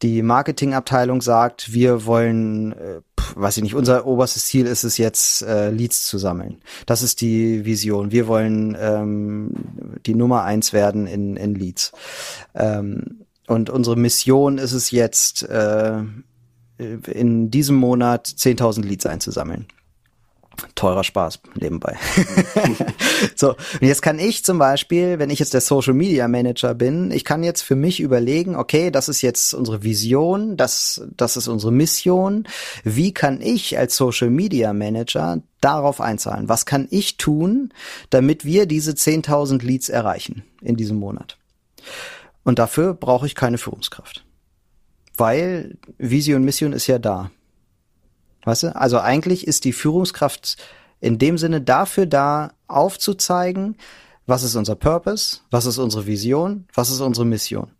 S1: die Marketingabteilung sagt, wir wollen, äh, weiß ich nicht, unser oberstes Ziel ist es jetzt, äh, Leads zu sammeln. Das ist die Vision. Wir wollen ähm, die Nummer eins werden in, in Leads. Ähm, und unsere Mission ist es jetzt, äh, in diesem Monat 10.000 Leads einzusammeln. Teurer Spaß nebenbei. so, und jetzt kann ich zum Beispiel, wenn ich jetzt der Social Media Manager bin, ich kann jetzt für mich überlegen, okay, das ist jetzt unsere Vision, das, das ist unsere Mission. Wie kann ich als Social Media Manager darauf einzahlen? Was kann ich tun, damit wir diese 10.000 Leads erreichen in diesem Monat? Und dafür brauche ich keine Führungskraft. Weil Vision Mission ist ja da. Weißt du? Also eigentlich ist die Führungskraft in dem Sinne dafür da, aufzuzeigen, was ist unser Purpose, was ist unsere Vision, was ist unsere Mission.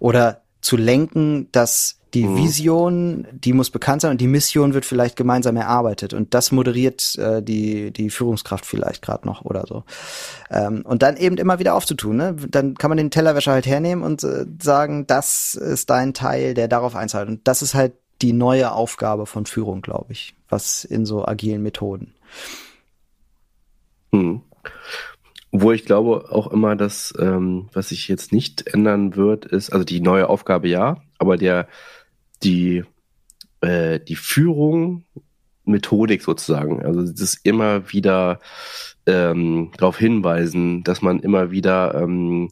S1: Oder zu lenken, dass die mhm. Vision, die muss bekannt sein und die Mission wird vielleicht gemeinsam erarbeitet und das moderiert äh, die die Führungskraft vielleicht gerade noch oder so ähm, und dann eben immer wieder aufzutun. Ne? Dann kann man den Tellerwäscher halt hernehmen und äh, sagen, das ist dein Teil, der darauf einzahlt und das ist halt die neue Aufgabe von Führung, glaube ich, was in so agilen Methoden.
S2: Hm. Wo ich glaube auch immer, dass ähm, was sich jetzt nicht ändern wird, ist, also die neue Aufgabe ja, aber der die äh, die Führung Methodik sozusagen. Also das immer wieder ähm, darauf hinweisen, dass man immer wieder ähm,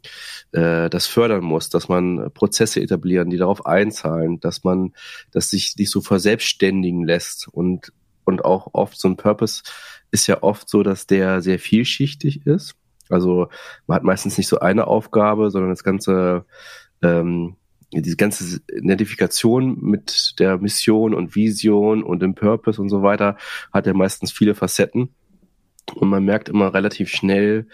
S2: äh, das fördern muss, dass man Prozesse etablieren, die darauf einzahlen, dass man das sich nicht so verselbstständigen lässt und und auch oft so ein Purpose ist ja oft so, dass der sehr vielschichtig ist. Also man hat meistens nicht so eine Aufgabe, sondern das ganze ähm, diese ganze Identifikation mit der Mission und Vision und dem Purpose und so weiter hat ja meistens viele Facetten. Und man merkt immer relativ schnell,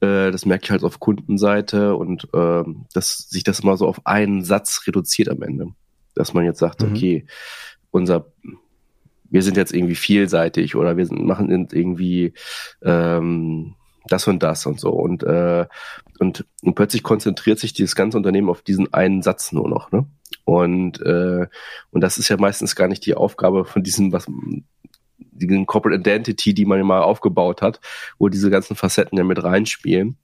S2: äh, das merke ich halt auf Kundenseite und äh, dass sich das immer so auf einen Satz reduziert am Ende. Dass man jetzt sagt, mhm. okay, unser wir sind jetzt irgendwie vielseitig oder wir sind, machen irgendwie ähm, das und das und so. Und, äh, und, und plötzlich konzentriert sich dieses ganze Unternehmen auf diesen einen Satz nur noch. Ne? Und, äh, und das ist ja meistens gar nicht die Aufgabe von diesem, was die Corporate Identity, die man ja mal aufgebaut hat, wo diese ganzen Facetten ja mit reinspielen.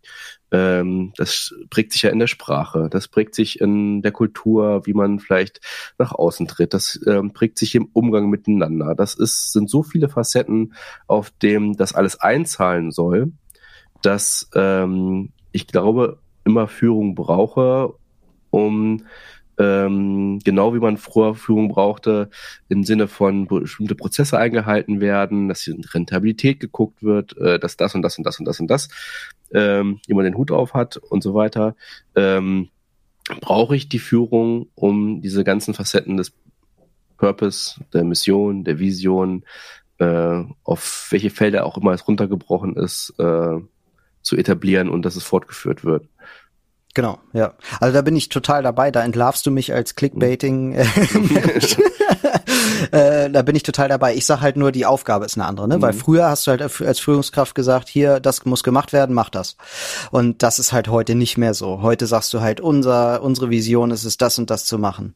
S2: Ähm, das prägt sich ja in der Sprache, das prägt sich in der Kultur, wie man vielleicht nach außen tritt, das ähm, prägt sich im Umgang miteinander. Das ist, sind so viele Facetten, auf dem das alles einzahlen soll, dass ähm, ich glaube, immer Führung brauche, um ähm, genau wie man früher Führung brauchte, im Sinne von bestimmte Prozesse eingehalten werden, dass in Rentabilität geguckt wird, äh, dass das und das und das und das und das ähm, jemand den Hut auf hat und so weiter, ähm, brauche ich die Führung, um diese ganzen Facetten des Purpose, der Mission, der Vision, äh, auf welche Felder auch immer es runtergebrochen ist, äh, zu etablieren und dass es fortgeführt wird.
S1: Genau, ja. Also da bin ich total dabei. Da entlarvst du mich als Clickbaiting. Äh, äh, da bin ich total dabei. Ich sag halt nur, die Aufgabe ist eine andere, ne? Mhm. Weil früher hast du halt als Führungskraft gesagt, hier, das muss gemacht werden, mach das. Und das ist halt heute nicht mehr so. Heute sagst du halt, unser, unsere Vision ist es, das und das zu machen.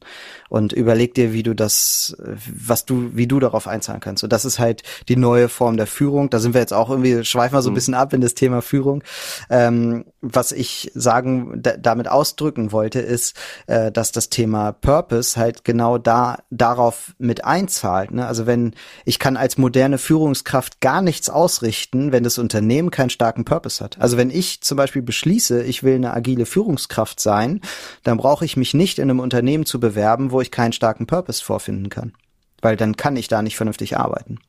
S1: Und überleg dir, wie du das, was du, wie du darauf einzahlen kannst. Und das ist halt die neue Form der Führung. Da sind wir jetzt auch irgendwie, schweifen wir so ein mhm. bisschen ab in das Thema Führung. Ähm, was ich sagen damit ausdrücken wollte, ist, äh, dass das Thema Purpose halt genau da darauf mit einzahlt. Ne? Also wenn ich kann als moderne Führungskraft gar nichts ausrichten, wenn das Unternehmen keinen starken Purpose hat. Also wenn ich zum Beispiel beschließe, ich will eine agile Führungskraft sein, dann brauche ich mich nicht in einem Unternehmen zu bewerben, wo ich keinen starken Purpose vorfinden kann. Weil dann kann ich da nicht vernünftig arbeiten.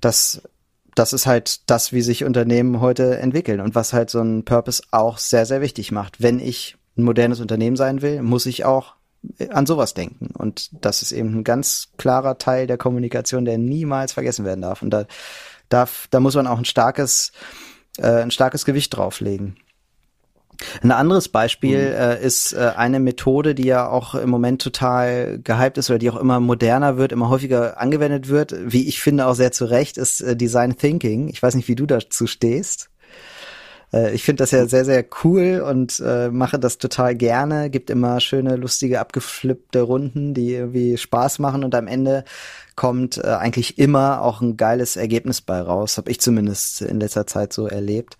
S1: Das das ist halt das, wie sich Unternehmen heute entwickeln und was halt so ein Purpose auch sehr, sehr wichtig macht. Wenn ich ein modernes Unternehmen sein will, muss ich auch an sowas denken. Und das ist eben ein ganz klarer Teil der Kommunikation, der niemals vergessen werden darf. Und da darf, da muss man auch ein starkes, äh, ein starkes Gewicht drauflegen. Ein anderes Beispiel mhm. äh, ist äh, eine Methode, die ja auch im Moment total gehypt ist oder die auch immer moderner wird, immer häufiger angewendet wird, wie ich finde auch sehr zu Recht, ist äh, Design Thinking. Ich weiß nicht, wie du dazu stehst. Äh, ich finde das ja sehr, sehr cool und äh, mache das total gerne. Gibt immer schöne, lustige, abgeflippte Runden, die irgendwie Spaß machen und am Ende kommt äh, eigentlich immer auch ein geiles Ergebnis bei raus. Habe ich zumindest in letzter Zeit so erlebt.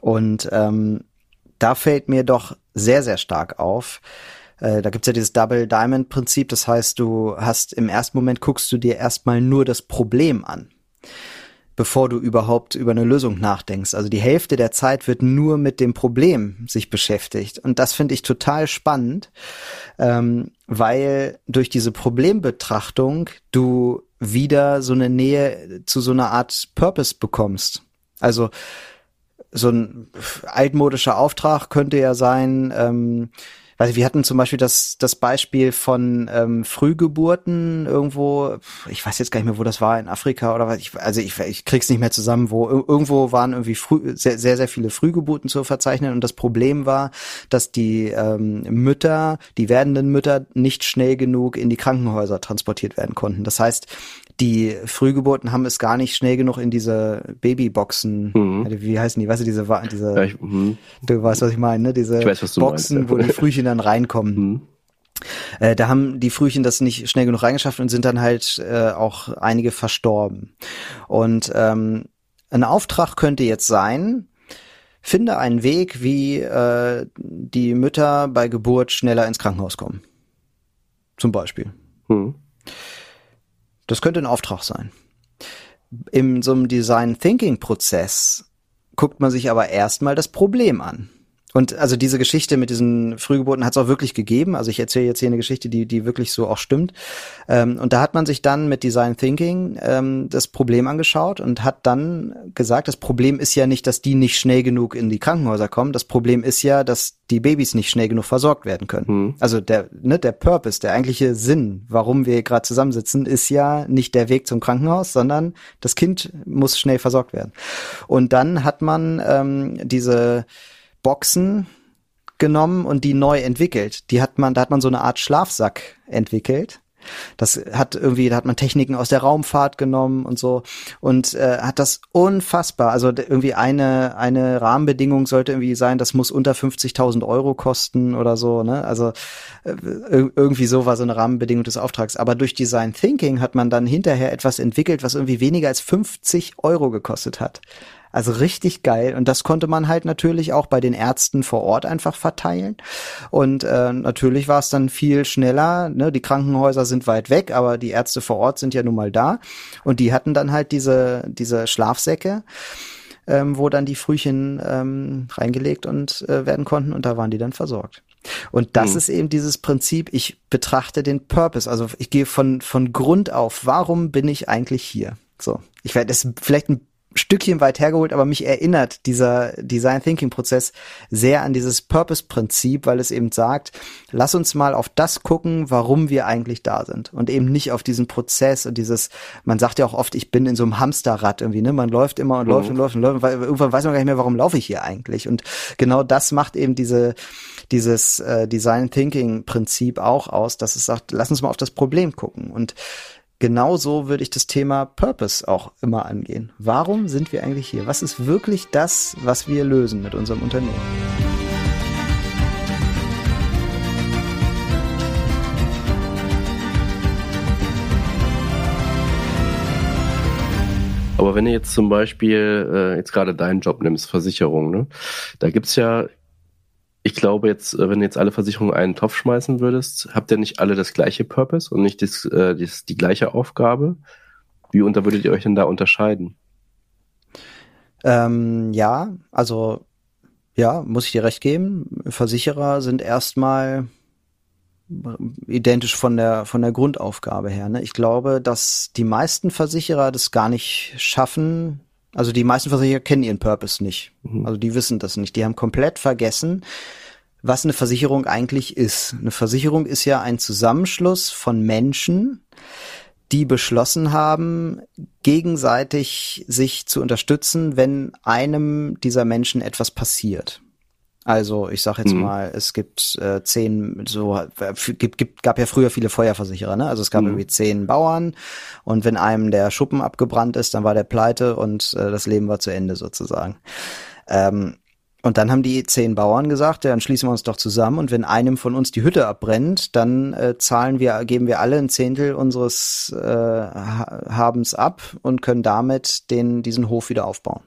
S1: Und ähm, da fällt mir doch sehr, sehr stark auf. Äh, da gibt's ja dieses Double Diamond Prinzip. Das heißt, du hast im ersten Moment guckst du dir erstmal nur das Problem an bevor du überhaupt über eine Lösung nachdenkst. Also die Hälfte der Zeit wird nur mit dem Problem sich beschäftigt. Und das finde ich total spannend, ähm, weil durch diese Problembetrachtung du wieder so eine Nähe zu so einer Art Purpose bekommst. Also so ein altmodischer Auftrag könnte ja sein, ähm, also wir hatten zum Beispiel das, das Beispiel von ähm, Frühgeburten irgendwo, ich weiß jetzt gar nicht mehr, wo das war, in Afrika oder was, ich, also ich, ich krieg's nicht mehr zusammen, wo irgendwo waren irgendwie früh, sehr, sehr, sehr viele Frühgeburten zu verzeichnen. Und das Problem war, dass die ähm, Mütter, die werdenden Mütter nicht schnell genug in die Krankenhäuser transportiert werden konnten. Das heißt, die Frühgeburten haben es gar nicht schnell genug in diese Babyboxen, mhm. Also wie heißen die, weißt du, diese, diese ja, ich, mhm. du weißt, was ich meine, ne? diese weiß, Boxen, meinst, ja. wo die Frühchen dann reinkommen. Mhm. Äh, da haben die Frühchen das nicht schnell genug reingeschafft und sind dann halt äh, auch einige verstorben. Und ähm, ein Auftrag könnte jetzt sein, finde einen Weg, wie äh, die Mütter bei Geburt schneller ins Krankenhaus kommen. Zum Beispiel. Mhm. Das könnte ein Auftrag sein. In so einem Design Thinking Prozess guckt man sich aber erstmal das Problem an. Und also diese Geschichte mit diesen Frühgeburten hat es auch wirklich gegeben. Also ich erzähle jetzt hier eine Geschichte, die, die wirklich so auch stimmt. Ähm, und da hat man sich dann mit Design Thinking ähm, das Problem angeschaut und hat dann gesagt, das Problem ist ja nicht, dass die nicht schnell genug in die Krankenhäuser kommen. Das Problem ist ja, dass die Babys nicht schnell genug versorgt werden können. Mhm. Also der, ne, der Purpose, der eigentliche Sinn, warum wir gerade zusammensitzen, ist ja nicht der Weg zum Krankenhaus, sondern das Kind muss schnell versorgt werden. Und dann hat man ähm, diese Boxen genommen und die neu entwickelt. Die hat man, da hat man so eine Art Schlafsack entwickelt. Das hat irgendwie, da hat man Techniken aus der Raumfahrt genommen und so und äh, hat das unfassbar. Also irgendwie eine eine Rahmenbedingung sollte irgendwie sein, das muss unter 50.000 Euro kosten oder so. Ne? Also äh, irgendwie so war so eine Rahmenbedingung des Auftrags. Aber durch Design Thinking hat man dann hinterher etwas entwickelt, was irgendwie weniger als 50 Euro gekostet hat. Also richtig geil. Und das konnte man halt natürlich auch bei den Ärzten vor Ort einfach verteilen. Und äh, natürlich war es dann viel schneller. Ne? Die Krankenhäuser sind weit weg, aber die Ärzte vor Ort sind ja nun mal da. Und die hatten dann halt diese, diese Schlafsäcke. Ähm, wo dann die Frühchen ähm, reingelegt und äh, werden konnten und da waren die dann versorgt. Und das mhm. ist eben dieses Prinzip, ich betrachte den Purpose, also ich gehe von, von Grund auf, warum bin ich eigentlich hier? So, ich werde das vielleicht ein Stückchen weit hergeholt, aber mich erinnert dieser Design Thinking Prozess sehr an dieses Purpose Prinzip, weil es eben sagt, lass uns mal auf das gucken, warum wir eigentlich da sind. Und eben nicht auf diesen Prozess und dieses, man sagt ja auch oft, ich bin in so einem Hamsterrad irgendwie, ne, man läuft immer und läuft mhm. und läuft und läuft, weil irgendwann weiß man gar nicht mehr, warum laufe ich hier eigentlich? Und genau das macht eben diese dieses äh, Design Thinking Prinzip auch aus, dass es sagt, lass uns mal auf das Problem gucken. Und genauso würde ich das Thema Purpose auch immer angehen. Warum sind wir eigentlich hier? Was ist wirklich das, was wir lösen mit unserem Unternehmen?
S2: Aber wenn du jetzt zum Beispiel äh, jetzt gerade deinen Job nimmst, Versicherung, ne, da gibt's ja ich glaube jetzt, äh, wenn du jetzt alle Versicherungen einen Topf schmeißen würdest, habt ihr nicht alle das gleiche Purpose und nicht das, äh, das, die gleiche Aufgabe? Wie unter würdet ihr euch denn da unterscheiden?
S1: Ähm, ja, also ja, muss ich dir recht geben. Versicherer sind erstmal identisch von der von der Grundaufgabe her. Ne? Ich glaube, dass die meisten Versicherer das gar nicht schaffen. Also die meisten Versicherer kennen ihren Purpose nicht. Mhm. Also die wissen das nicht. Die haben komplett vergessen, was eine Versicherung eigentlich ist. Eine Versicherung ist ja ein Zusammenschluss von Menschen, die beschlossen haben, gegenseitig sich zu unterstützen, wenn einem dieser Menschen etwas passiert. Also ich sag jetzt mhm. mal, es gibt äh, zehn, so gibt, gibt, gab ja früher viele Feuerversicherer, ne? Also es gab mhm. irgendwie zehn Bauern und wenn einem der Schuppen abgebrannt ist, dann war der pleite und äh, das Leben war zu Ende sozusagen. Ähm, und dann haben die zehn Bauern gesagt, ja, dann schließen wir uns doch zusammen und wenn einem von uns die Hütte abbrennt, dann äh, zahlen wir, geben wir alle ein Zehntel unseres äh, Habens ab und können damit den, diesen Hof wieder aufbauen.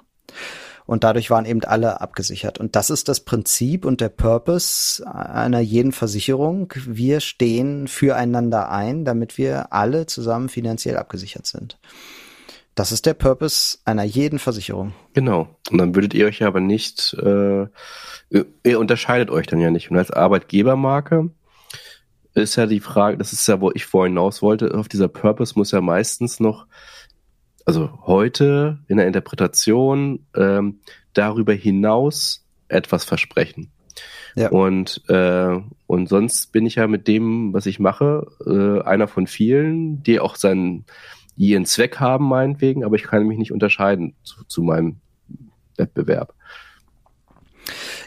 S1: Und dadurch waren eben alle abgesichert. Und das ist das Prinzip und der Purpose einer jeden Versicherung. Wir stehen füreinander ein, damit wir alle zusammen finanziell abgesichert sind. Das ist der Purpose einer jeden Versicherung.
S2: Genau. Und dann würdet ihr euch aber nicht, äh, ihr unterscheidet euch dann ja nicht. Und als Arbeitgebermarke ist ja die Frage, das ist ja, wo ich vorhin hinaus wollte, auf dieser Purpose muss ja meistens noch, also heute in der Interpretation ähm, darüber hinaus etwas versprechen. Ja. Und, äh, und sonst bin ich ja mit dem, was ich mache, äh, einer von vielen, die auch seinen ihren Zweck haben, meinetwegen, aber ich kann mich nicht unterscheiden zu, zu meinem Wettbewerb.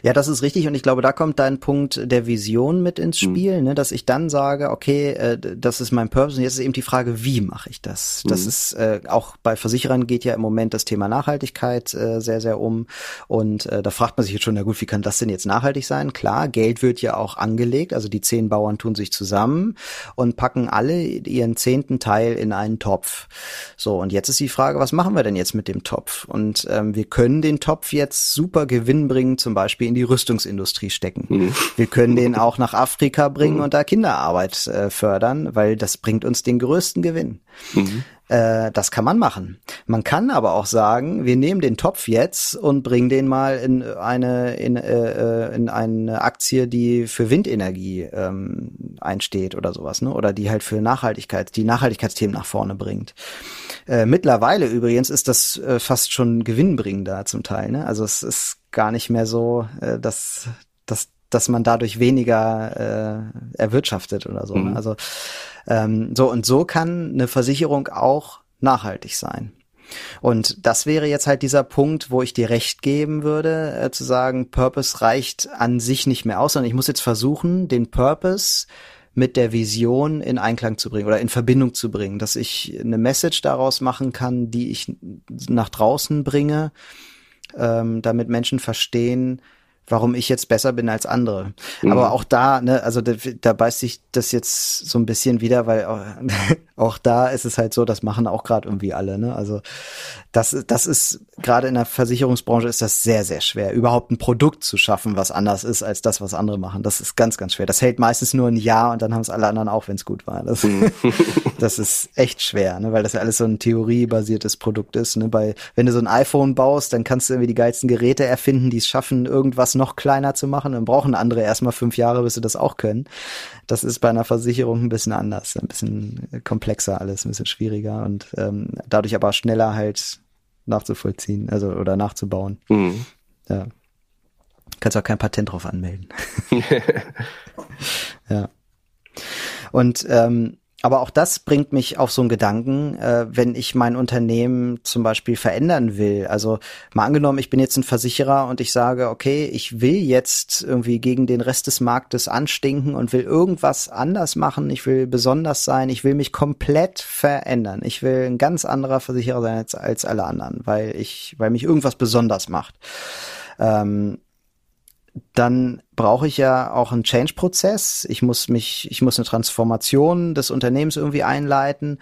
S1: Ja, das ist richtig und ich glaube, da kommt dein Punkt der Vision mit ins mhm. Spiel, mhm. ne, dass ich dann sage, okay, äh, das ist mein Purpose und jetzt ist eben die Frage, wie mache ich das? Das mhm. ist äh, auch bei Versicherern geht ja im Moment das Thema Nachhaltigkeit äh, sehr, sehr um und äh, da fragt man sich jetzt schon, na gut, wie kann das denn jetzt nachhaltig sein? Klar, Geld wird ja auch angelegt, also die zehn Bauern tun sich zusammen und packen alle ihren zehnten Teil in einen Topf. So, und jetzt ist die Frage, was machen wir denn jetzt mit dem Topf? Und ähm, wir können den Topf jetzt super gewinnbringend zum Beispiel in die Rüstungsindustrie stecken. Mhm. Wir können den auch nach Afrika bringen mhm. und da Kinderarbeit äh, fördern, weil das bringt uns den größten Gewinn. Mhm. Äh, das kann man machen. Man kann aber auch sagen, wir nehmen den Topf jetzt und bringen den mal in eine in, äh, äh, in eine Aktie, die für Windenergie ähm, einsteht oder sowas, ne? Oder die halt für Nachhaltigkeit, die Nachhaltigkeitsthemen nach vorne bringt. Äh, mittlerweile übrigens ist das äh, fast schon gewinnbringender zum Teil, ne? Also es ist gar nicht mehr so, äh, dass, dass, man dadurch weniger äh, erwirtschaftet oder so. Ne? Mhm. Also ähm, so und so kann eine Versicherung auch nachhaltig sein. Und das wäre jetzt halt dieser Punkt, wo ich dir recht geben würde, äh, zu sagen, Purpose reicht an sich nicht mehr aus, sondern ich muss jetzt versuchen, den Purpose mit der Vision in Einklang zu bringen oder in Verbindung zu bringen, dass ich eine Message daraus machen kann, die ich nach draußen bringe, ähm, damit Menschen verstehen, warum ich jetzt besser bin als andere. Mhm. Aber auch da, ne, also da, da beißt sich das jetzt so ein bisschen wieder, weil auch, da ist es halt so, das machen auch gerade irgendwie alle, ne? Also das, das ist gerade in der Versicherungsbranche ist das sehr, sehr schwer, überhaupt ein Produkt zu schaffen, was anders ist als das, was andere machen. Das ist ganz, ganz schwer. Das hält meistens nur ein Jahr und dann haben es alle anderen auch, wenn es gut war. Das, mhm. das ist echt schwer, ne? weil das ja alles so ein theoriebasiertes Produkt ist. Ne? Bei, wenn du so ein iPhone baust, dann kannst du irgendwie die geilsten Geräte erfinden, die es schaffen, irgendwas noch kleiner zu machen. Dann brauchen andere erstmal fünf Jahre, bis sie das auch können. Das ist bei einer Versicherung ein bisschen anders, ein bisschen komplexer alles, ein bisschen schwieriger und ähm, dadurch aber schneller halt nachzuvollziehen, also oder nachzubauen. Mhm. Ja. Kannst auch kein Patent drauf anmelden. ja. Und ähm, aber auch das bringt mich auf so einen Gedanken, äh, wenn ich mein Unternehmen zum Beispiel verändern will. Also mal angenommen, ich bin jetzt ein Versicherer und ich sage, okay, ich will jetzt irgendwie gegen den Rest des Marktes anstinken und will irgendwas anders machen. Ich will besonders sein. Ich will mich komplett verändern. Ich will ein ganz anderer Versicherer sein als, als alle anderen, weil ich, weil mich irgendwas besonders macht. Ähm, dann brauche ich ja auch einen Change-Prozess. Ich muss mich, ich muss eine Transformation des Unternehmens irgendwie einleiten.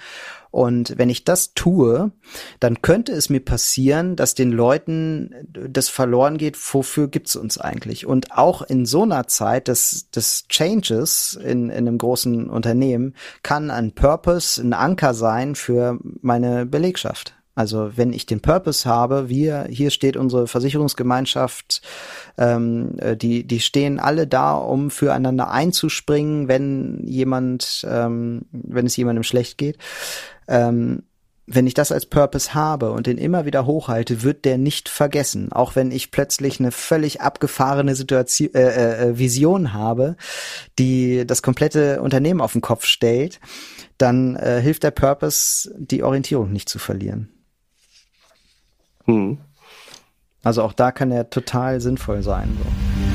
S1: Und wenn ich das tue, dann könnte es mir passieren, dass den Leuten das verloren geht, wofür gibt's uns eigentlich? Und auch in so einer Zeit des, des Changes in, in einem großen Unternehmen kann ein Purpose ein Anker sein für meine Belegschaft. Also wenn ich den Purpose habe, wir, hier steht unsere Versicherungsgemeinschaft, ähm, äh, die, die stehen alle da, um füreinander einzuspringen, wenn jemand, ähm, wenn es jemandem schlecht geht. Ähm, wenn ich das als Purpose habe und den immer wieder hochhalte, wird der nicht vergessen. Auch wenn ich plötzlich eine völlig abgefahrene Situation, äh, äh, äh, Vision habe, die das komplette Unternehmen auf den Kopf stellt, dann äh, hilft der Purpose, die Orientierung nicht zu verlieren. Hm. Also auch da kann er total sinnvoll sein. So.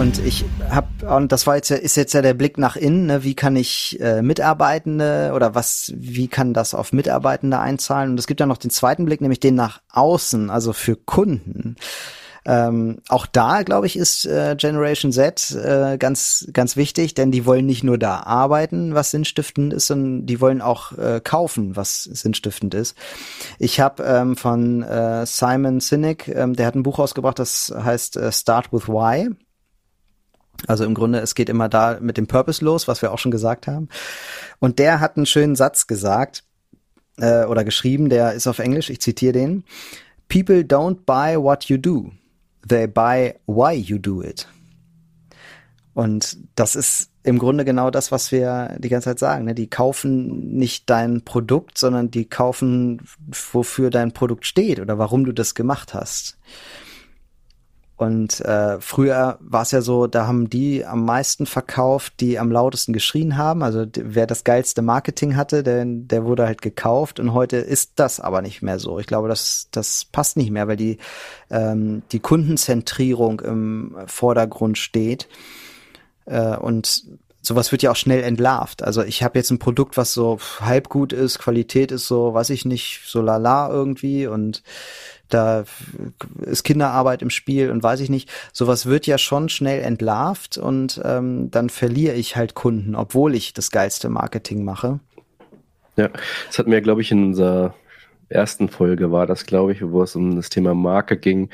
S1: Und ich habe, und das war jetzt ja, ist jetzt ja der Blick nach innen, ne? wie kann ich äh, Mitarbeitende oder was, wie kann das auf Mitarbeitende einzahlen? Und es gibt ja noch den zweiten Blick, nämlich den nach außen, also für Kunden. Ähm, auch da, glaube ich, ist äh, Generation Z äh, ganz, ganz wichtig, denn die wollen nicht nur da arbeiten, was sinnstiftend ist, sondern die wollen auch äh, kaufen, was sinnstiftend ist. Ich habe ähm, von äh, Simon Sinek, ähm, der hat ein Buch rausgebracht, das heißt äh, Start with Why. Also im Grunde, es geht immer da mit dem Purpose los, was wir auch schon gesagt haben. Und der hat einen schönen Satz gesagt äh, oder geschrieben, der ist auf Englisch, ich zitiere den. People don't buy what you do. They buy why you do it. Und das ist im Grunde genau das, was wir die ganze Zeit sagen. Ne? Die kaufen nicht dein Produkt, sondern die kaufen, wofür dein Produkt steht oder warum du das gemacht hast. Und äh, früher war es ja so, da haben die am meisten verkauft, die am lautesten geschrien haben. Also wer das geilste Marketing hatte, der, der wurde halt gekauft. Und heute ist das aber nicht mehr so. Ich glaube, das, das passt nicht mehr, weil die, ähm, die Kundenzentrierung im Vordergrund steht. Äh, und sowas wird ja auch schnell entlarvt. Also ich habe jetzt ein Produkt, was so halb gut ist, Qualität ist so, weiß ich nicht, so lala irgendwie und da ist Kinderarbeit im Spiel und weiß ich nicht. Sowas wird ja schon schnell entlarvt und ähm, dann verliere ich halt Kunden, obwohl ich das geilste Marketing mache.
S2: Ja, das hatten wir, glaube ich, in unserer ersten Folge war das, glaube ich, wo es um das Thema Marke ging.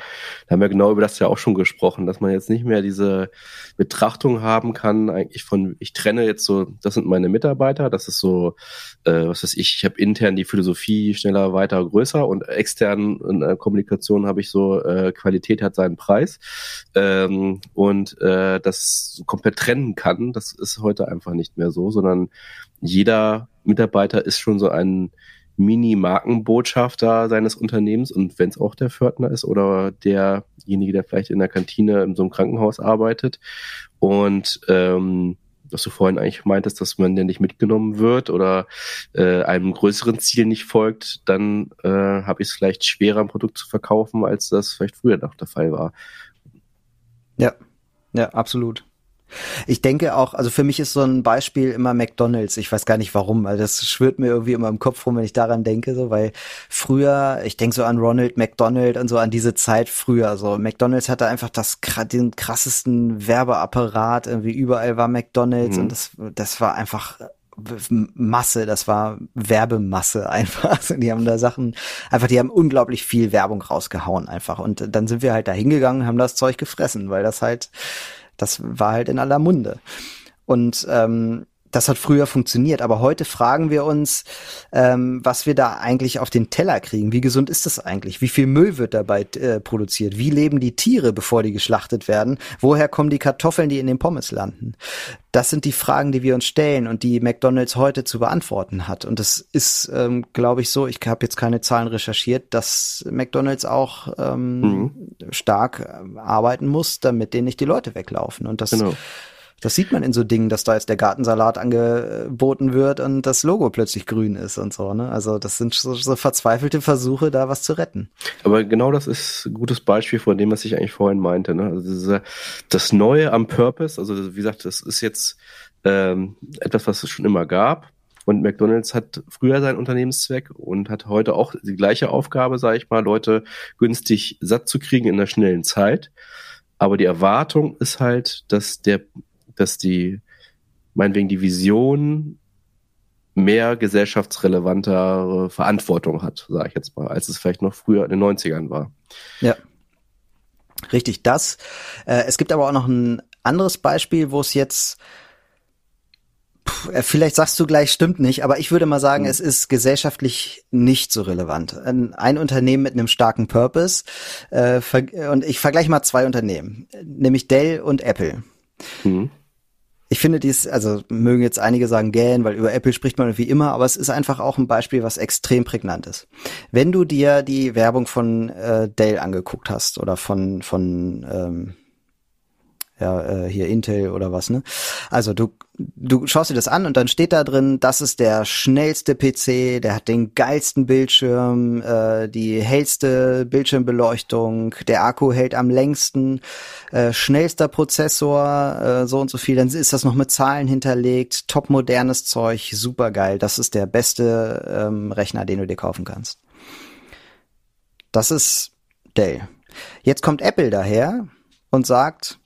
S2: Da haben wir genau über das ja auch schon gesprochen, dass man jetzt nicht mehr diese Betrachtung haben kann, eigentlich von, ich trenne jetzt so, das sind meine Mitarbeiter, das ist so, äh, was weiß ich, ich habe intern die Philosophie schneller, weiter, größer und extern in der Kommunikation habe ich so, äh, Qualität hat seinen Preis ähm, und äh, das komplett trennen kann, das ist heute einfach nicht mehr so, sondern jeder Mitarbeiter ist schon so ein Mini-Markenbotschafter seines Unternehmens und wenn es auch der Pförtner ist oder derjenige, der vielleicht in der Kantine in so einem Krankenhaus arbeitet und ähm, was du vorhin eigentlich meintest, dass man ja nicht mitgenommen wird oder äh, einem größeren Ziel nicht folgt, dann äh, habe ich es vielleicht schwerer, ein Produkt zu verkaufen, als das vielleicht früher noch der Fall war.
S1: Ja, ja, absolut. Ich denke auch, also für mich ist so ein Beispiel immer McDonalds. Ich weiß gar nicht warum, weil das schwirrt mir irgendwie immer im Kopf rum, wenn ich daran denke, so, weil früher, ich denke so an Ronald McDonald und so an diese Zeit früher, so McDonalds hatte einfach das den krassesten Werbeapparat, irgendwie überall war McDonalds mhm. und das das war einfach Masse, das war Werbemasse einfach. Die haben da Sachen, einfach, die haben unglaublich viel Werbung rausgehauen einfach. Und dann sind wir halt da hingegangen, haben das Zeug gefressen, weil das halt das war halt in aller Munde. Und ähm, das hat früher funktioniert, aber heute fragen wir uns, ähm, was wir da eigentlich auf den Teller kriegen. Wie gesund ist das eigentlich? Wie viel Müll wird dabei äh, produziert? Wie leben die Tiere, bevor die geschlachtet werden? Woher kommen die Kartoffeln, die in den Pommes landen? Das sind die Fragen, die wir uns stellen und die McDonald's heute zu beantworten hat. Und das ist, ähm, glaube ich, so. Ich habe jetzt keine Zahlen recherchiert, dass McDonald's auch ähm, mhm. stark äh, arbeiten muss, damit denen nicht die Leute weglaufen. Und das genau das sieht man in so Dingen, dass da jetzt der Gartensalat angeboten wird und das Logo plötzlich grün ist und so. Ne? Also das sind so, so verzweifelte Versuche, da was zu retten.
S2: Aber genau das ist ein gutes Beispiel von dem, was ich eigentlich vorhin meinte. Ne? Also diese, das Neue am Purpose, also wie gesagt, das ist jetzt ähm, etwas, was es schon immer gab. Und McDonald's hat früher seinen Unternehmenszweck und hat heute auch die gleiche Aufgabe, sage ich mal, Leute günstig satt zu kriegen in einer schnellen Zeit. aber die Erwartung ist halt, dass der, dass die, meinetwegen die Vision mehr gesellschaftsrelevantere Verantwortung hat, sage ich jetzt mal, als es vielleicht noch früher in den 90ern war.
S1: Ja. Richtig, das. Äh, es gibt aber auch noch ein anderes Beispiel, wo es jetzt äh, Vielleicht sagst du gleich, stimmt nicht, aber ich würde mal sagen, mhm. es ist gesellschaftlich nicht so relevant. Ein, ein Unternehmen mit einem starken Purpose, äh, und ich vergleiche mal zwei Unternehmen, nämlich Dell und Apple. Mhm. Ich finde dies, also mögen jetzt einige sagen gähn, weil über Apple spricht man wie immer, aber es ist einfach auch ein Beispiel, was extrem prägnant ist. Wenn du dir die Werbung von äh, Dell angeguckt hast oder von von ähm, ja, äh, hier Intel oder was, ne? Also du, du schaust dir das an und dann steht da drin, das ist der schnellste PC, der hat den geilsten Bildschirm, äh, die hellste Bildschirmbeleuchtung, der Akku hält am längsten, äh, schnellster Prozessor, äh, so und so viel, dann ist das noch mit Zahlen hinterlegt, top modernes Zeug, super geil, das ist der beste ähm, Rechner, den du dir kaufen kannst. Das ist Dell. Jetzt kommt Apple daher und sagt,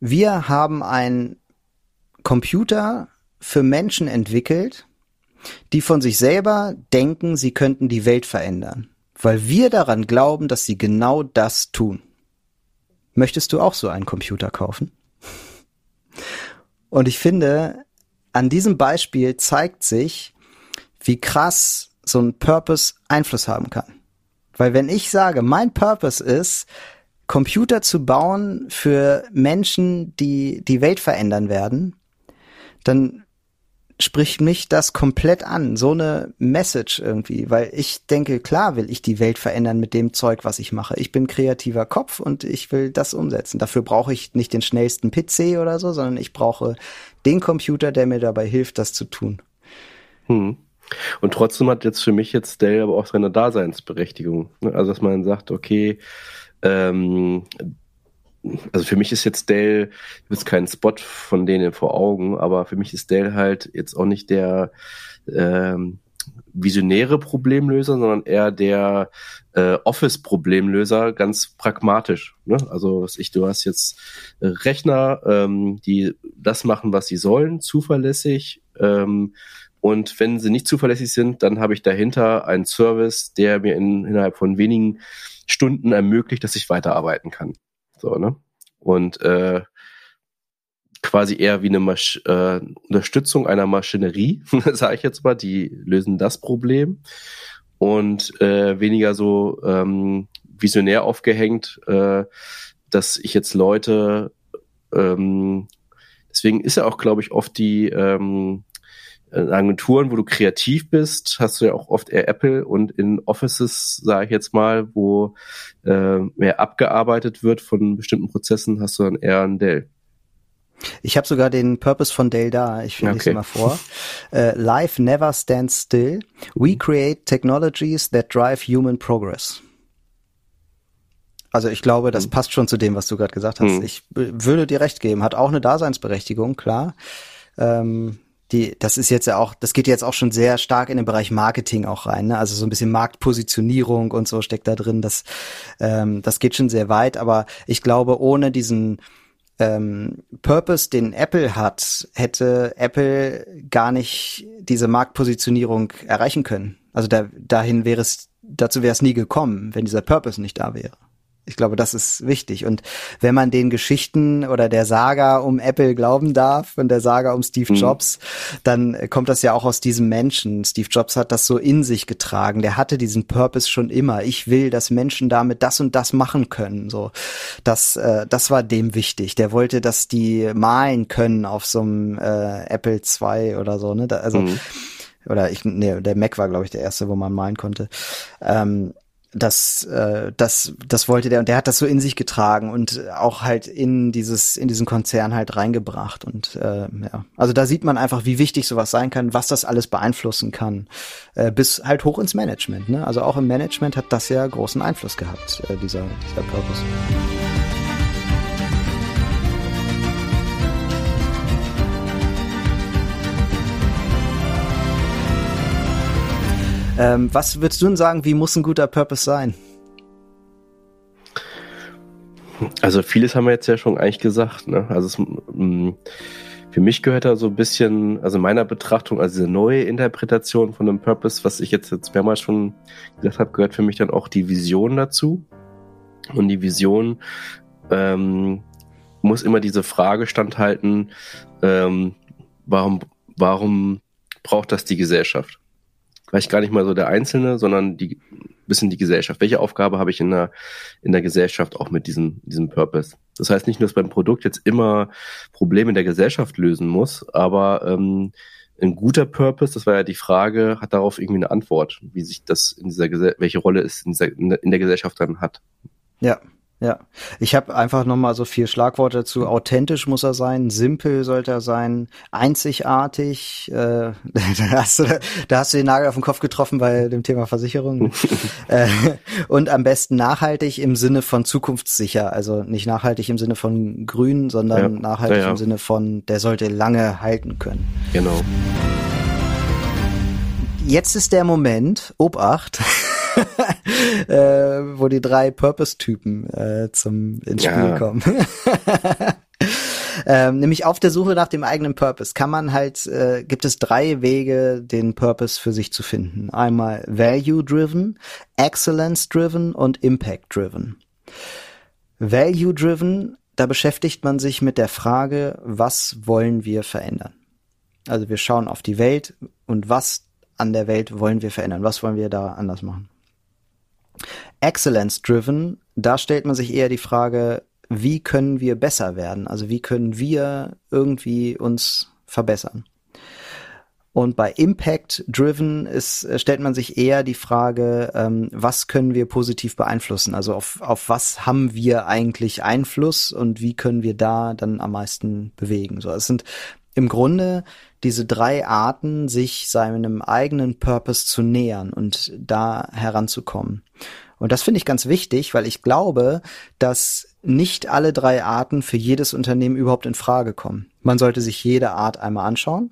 S1: wir haben einen Computer für Menschen entwickelt, die von sich selber denken, sie könnten die Welt verändern, weil wir daran glauben, dass sie genau das tun. Möchtest du auch so einen Computer kaufen? Und ich finde, an diesem Beispiel zeigt sich, wie krass so ein Purpose Einfluss haben kann. Weil wenn ich sage, mein Purpose ist, Computer zu bauen für Menschen, die die Welt verändern werden, dann spricht mich das komplett an, so eine Message irgendwie, weil ich denke, klar will ich die Welt verändern mit dem Zeug, was ich mache. Ich bin kreativer Kopf und ich will das umsetzen. Dafür brauche ich nicht den schnellsten PC oder so, sondern ich brauche den Computer, der mir dabei hilft, das zu tun.
S2: Hm. Und trotzdem hat jetzt für mich jetzt Dell aber auch seine Daseinsberechtigung. Also dass man sagt, okay, ähm, also für mich ist jetzt Dell, ich habe jetzt keinen Spot von denen vor Augen, aber für mich ist Dell halt jetzt auch nicht der ähm, visionäre Problemlöser, sondern eher der äh, Office-Problemlöser, ganz pragmatisch. Ne? Also was ich, du hast jetzt äh, Rechner, ähm, die das machen, was sie sollen, zuverlässig. Ähm, und wenn sie nicht zuverlässig sind, dann habe ich dahinter einen Service, der mir in, innerhalb von wenigen Stunden ermöglicht, dass ich weiterarbeiten kann. So, ne? Und äh, quasi eher wie eine Masch äh, Unterstützung einer Maschinerie, sage ich jetzt mal, die lösen das Problem und äh, weniger so ähm, visionär aufgehängt, äh, dass ich jetzt Leute ähm, deswegen ist ja auch, glaube ich, oft die ähm, Agenturen, wo du kreativ bist, hast du ja auch oft eher Apple und in Offices, sage ich jetzt mal, wo äh, mehr abgearbeitet wird von bestimmten Prozessen, hast du dann eher ein Dell.
S1: Ich habe sogar den Purpose von Dell da. Ich okay. lese mal vor. Uh, Life never stands still. We create technologies that drive human progress. Also ich glaube, das hm. passt schon zu dem, was du gerade gesagt hast. Hm. Ich würde dir recht geben. Hat auch eine Daseinsberechtigung, klar. Ähm, die, das ist jetzt ja auch, das geht jetzt auch schon sehr stark in den Bereich Marketing auch rein, ne? Also so ein bisschen Marktpositionierung und so steckt da drin. Das, ähm, das geht schon sehr weit, aber ich glaube, ohne diesen ähm, Purpose, den Apple hat, hätte Apple gar nicht diese Marktpositionierung erreichen können. Also da, dahin wäre es, dazu wäre es nie gekommen, wenn dieser Purpose nicht da wäre. Ich glaube, das ist wichtig. Und wenn man den Geschichten oder der Saga um Apple glauben darf und der Saga um Steve mhm. Jobs, mhm. dann kommt das ja auch aus diesem Menschen. Steve Jobs hat das so in sich getragen. Der hatte diesen Purpose schon immer. Ich will, dass Menschen damit das und das machen können. So, das, äh, das war dem wichtig. Der wollte, dass die malen können auf so einem äh, Apple II oder so. Ne? Da, also mhm. oder ich, nee, der Mac war glaube ich der erste, wo man malen konnte. Ähm, das, äh, das, das wollte der und der hat das so in sich getragen und auch halt in dieses, in diesen Konzern halt reingebracht und äh, ja, also da sieht man einfach, wie wichtig sowas sein kann, was das alles beeinflussen kann, äh, bis halt hoch ins Management. Ne? Also auch im Management hat das ja großen Einfluss gehabt, äh, dieser, dieser Purpose. Ähm, was würdest du denn sagen, wie muss ein guter Purpose sein?
S2: Also vieles haben wir jetzt ja schon eigentlich gesagt. Ne? Also es, mm, für mich gehört da so ein bisschen, also meiner Betrachtung, also diese neue Interpretation von dem Purpose, was ich jetzt, jetzt mehrmals schon gesagt habe, gehört für mich dann auch die Vision dazu. Und die Vision ähm, muss immer diese Frage standhalten, ähm, warum, warum braucht das die Gesellschaft? Vielleicht gar nicht mal so der Einzelne, sondern die bisschen die Gesellschaft. Welche Aufgabe habe ich in der, in der Gesellschaft auch mit diesem, diesem Purpose? Das heißt nicht nur, dass beim Produkt jetzt immer Probleme der Gesellschaft lösen muss, aber ähm, ein guter Purpose, das war ja die Frage, hat darauf irgendwie eine Antwort, wie sich das in dieser welche Rolle es in, dieser, in der Gesellschaft dann hat.
S1: Ja, ja, ich habe einfach nochmal so vier Schlagworte dazu. Authentisch muss er sein, simpel sollte er sein, einzigartig. Äh, da, hast du, da hast du den Nagel auf den Kopf getroffen bei dem Thema Versicherung. äh, und am besten nachhaltig im Sinne von zukunftssicher. Also nicht nachhaltig im Sinne von grün, sondern ja, nachhaltig ja, ja. im Sinne von, der sollte lange halten können.
S2: Genau.
S1: Jetzt ist der Moment, Obacht. äh, wo die drei Purpose-Typen äh, zum ins Spiel ja. kommen. ähm, nämlich auf der Suche nach dem eigenen Purpose kann man halt, äh, gibt es drei Wege, den Purpose für sich zu finden. Einmal Value-driven, Excellence-driven und Impact-driven. Value-driven, da beschäftigt man sich mit der Frage, was wollen wir verändern? Also wir schauen auf die Welt und was an der Welt wollen wir verändern? Was wollen wir da anders machen? Excellence-driven, da stellt man sich eher die Frage, wie können wir besser werden? Also wie können wir irgendwie uns verbessern? Und bei Impact Driven ist, stellt man sich eher die Frage, ähm, was können wir positiv beeinflussen? Also auf, auf was haben wir eigentlich Einfluss und wie können wir da dann am meisten bewegen? So, es sind im Grunde diese drei Arten, sich seinem eigenen Purpose zu nähern und da heranzukommen. Und das finde ich ganz wichtig, weil ich glaube, dass nicht alle drei Arten für jedes Unternehmen überhaupt in Frage kommen. Man sollte sich jede Art einmal anschauen.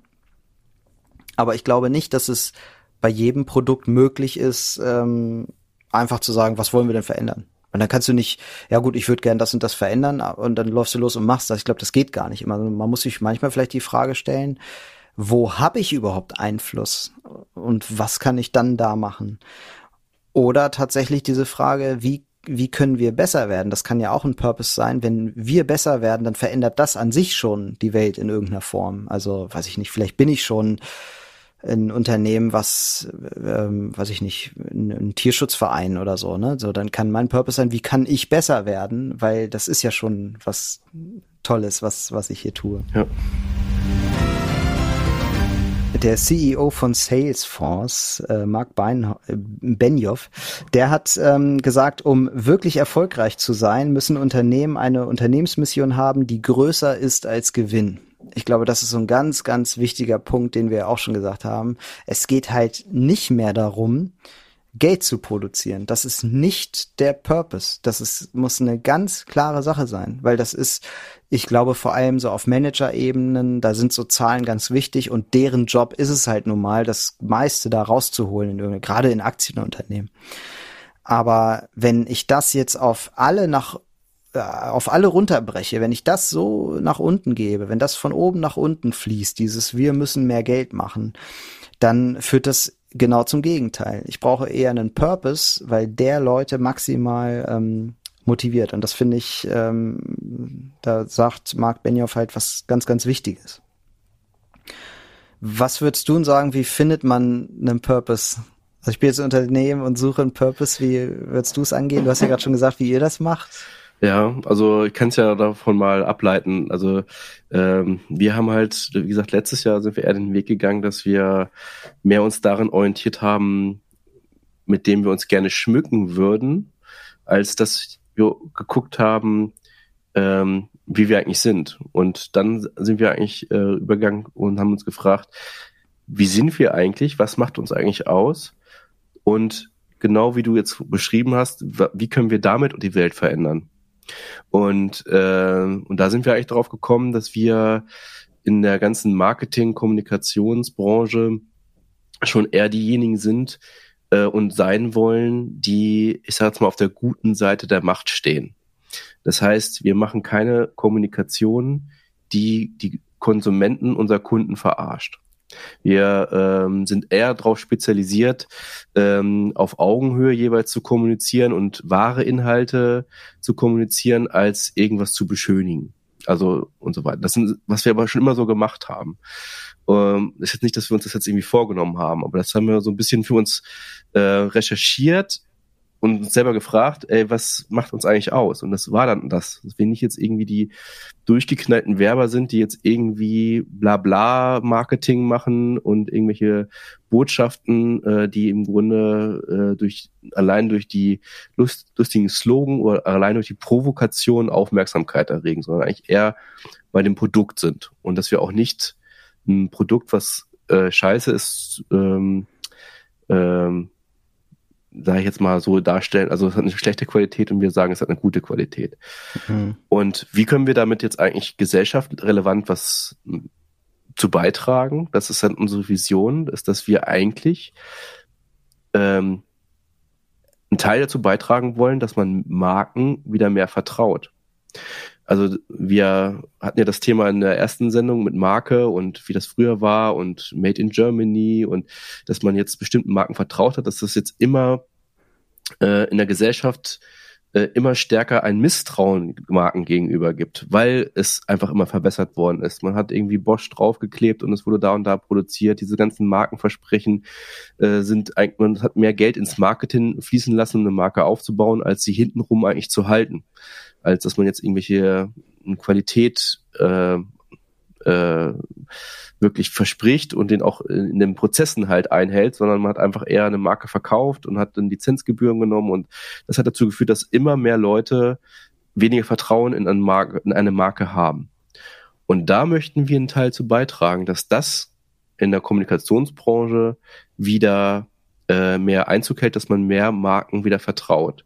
S1: Aber ich glaube nicht, dass es bei jedem Produkt möglich ist, ähm, einfach zu sagen, was wollen wir denn verändern? Und dann kannst du nicht, ja gut, ich würde gern das und das verändern und dann läufst du los und machst das. Ich glaube, das geht gar nicht immer. Man muss sich manchmal vielleicht die Frage stellen, wo habe ich überhaupt Einfluss und was kann ich dann da machen? Oder tatsächlich diese Frage, wie wie können wir besser werden? Das kann ja auch ein Purpose sein. Wenn wir besser werden, dann verändert das an sich schon die Welt in irgendeiner Form. Also, weiß ich nicht, vielleicht bin ich schon ein Unternehmen, was, ähm, weiß ich nicht, ein, ein, Tierschutzverein oder so, ne? So, dann kann mein Purpose sein, wie kann ich besser werden? Weil das ist ja schon was Tolles, was, was ich hier tue. Ja. Der CEO von Salesforce, äh, Mark Bein, äh, Benioff, der hat ähm, gesagt, um wirklich erfolgreich zu sein, müssen Unternehmen eine Unternehmensmission haben, die größer ist als Gewinn ich glaube, das ist so ein ganz, ganz wichtiger Punkt, den wir auch schon gesagt haben. Es geht halt nicht mehr darum, Geld zu produzieren. Das ist nicht der Purpose. Das ist, muss eine ganz klare Sache sein, weil das ist, ich glaube, vor allem so auf Manager-Ebenen, da sind so Zahlen ganz wichtig und deren Job ist es halt nun mal, das meiste da rauszuholen, in gerade in Aktienunternehmen. Aber wenn ich das jetzt auf alle nach auf alle runterbreche, wenn ich das so nach unten gebe, wenn das von oben nach unten fließt, dieses wir müssen mehr Geld machen, dann führt das genau zum Gegenteil. Ich brauche eher einen Purpose, weil der Leute maximal ähm, motiviert. Und das finde ich, ähm, da sagt Mark Benioff halt was ganz, ganz Wichtiges. Was würdest du sagen, wie findet man einen Purpose? Also ich bin jetzt Unternehmen und suche einen Purpose. Wie würdest du es angehen? Du hast ja gerade schon gesagt, wie ihr das macht.
S2: Ja, also ich kann es ja davon mal ableiten. Also ähm, wir haben halt, wie gesagt, letztes Jahr sind wir eher den Weg gegangen, dass wir mehr uns darin orientiert haben, mit dem wir uns gerne schmücken würden, als dass wir geguckt haben, ähm, wie wir eigentlich sind. Und dann sind wir eigentlich äh, übergegangen und haben uns gefragt, wie sind wir eigentlich? Was macht uns eigentlich aus? Und genau wie du jetzt beschrieben hast, wie können wir damit die Welt verändern? Und, äh, und da sind wir eigentlich drauf gekommen, dass wir in der ganzen Marketing-Kommunikationsbranche schon eher diejenigen sind äh, und sein wollen, die, ich sag jetzt mal, auf der guten Seite der Macht stehen. Das heißt, wir machen keine Kommunikation, die die Konsumenten unserer Kunden verarscht. Wir ähm, sind eher darauf spezialisiert, ähm, auf Augenhöhe jeweils zu kommunizieren und wahre Inhalte zu kommunizieren, als irgendwas zu beschönigen. Also und so weiter. Das sind, was wir aber schon immer so gemacht haben. Ähm, ist jetzt nicht, dass wir uns das jetzt irgendwie vorgenommen haben, aber das haben wir so ein bisschen für uns äh, recherchiert und uns selber gefragt, ey, was macht uns eigentlich aus? Und das war dann das, dass wir nicht jetzt irgendwie die durchgeknallten Werber sind, die jetzt irgendwie bla Marketing machen und irgendwelche Botschaften, äh, die im Grunde äh, durch allein durch die Lust, lustigen Slogan oder allein durch die Provokation Aufmerksamkeit erregen, sondern eigentlich eher bei dem Produkt sind. Und dass wir auch nicht ein Produkt, was äh, scheiße ist, ähm, ähm, sage ich jetzt mal so darstellen, also es hat eine schlechte Qualität und wir sagen, es hat eine gute Qualität. Mhm. Und wie können wir damit jetzt eigentlich gesellschaftsrelevant was zu beitragen? Das ist dann unsere Vision, ist, dass wir eigentlich ähm, einen Teil dazu beitragen wollen, dass man Marken wieder mehr vertraut. Also wir hatten ja das Thema in der ersten Sendung mit Marke und wie das früher war und Made in Germany und dass man jetzt bestimmten Marken vertraut hat, dass das jetzt immer äh, in der Gesellschaft äh, immer stärker ein Misstrauen Marken gegenüber gibt, weil es einfach immer verbessert worden ist. Man hat irgendwie Bosch draufgeklebt und es wurde da und da produziert. Diese ganzen Markenversprechen äh, sind eigentlich, man hat mehr Geld ins Marketing fließen lassen, um eine Marke aufzubauen, als sie hintenrum eigentlich zu halten als dass man jetzt irgendwelche äh, Qualität äh, äh, wirklich verspricht und den auch in den Prozessen halt einhält, sondern man hat einfach eher eine Marke verkauft und hat dann Lizenzgebühren genommen und das hat dazu geführt, dass immer mehr Leute weniger Vertrauen in eine Marke, in eine Marke haben. Und da möchten wir einen Teil zu beitragen, dass das in der Kommunikationsbranche wieder äh, mehr Einzug hält, dass man mehr Marken wieder vertraut.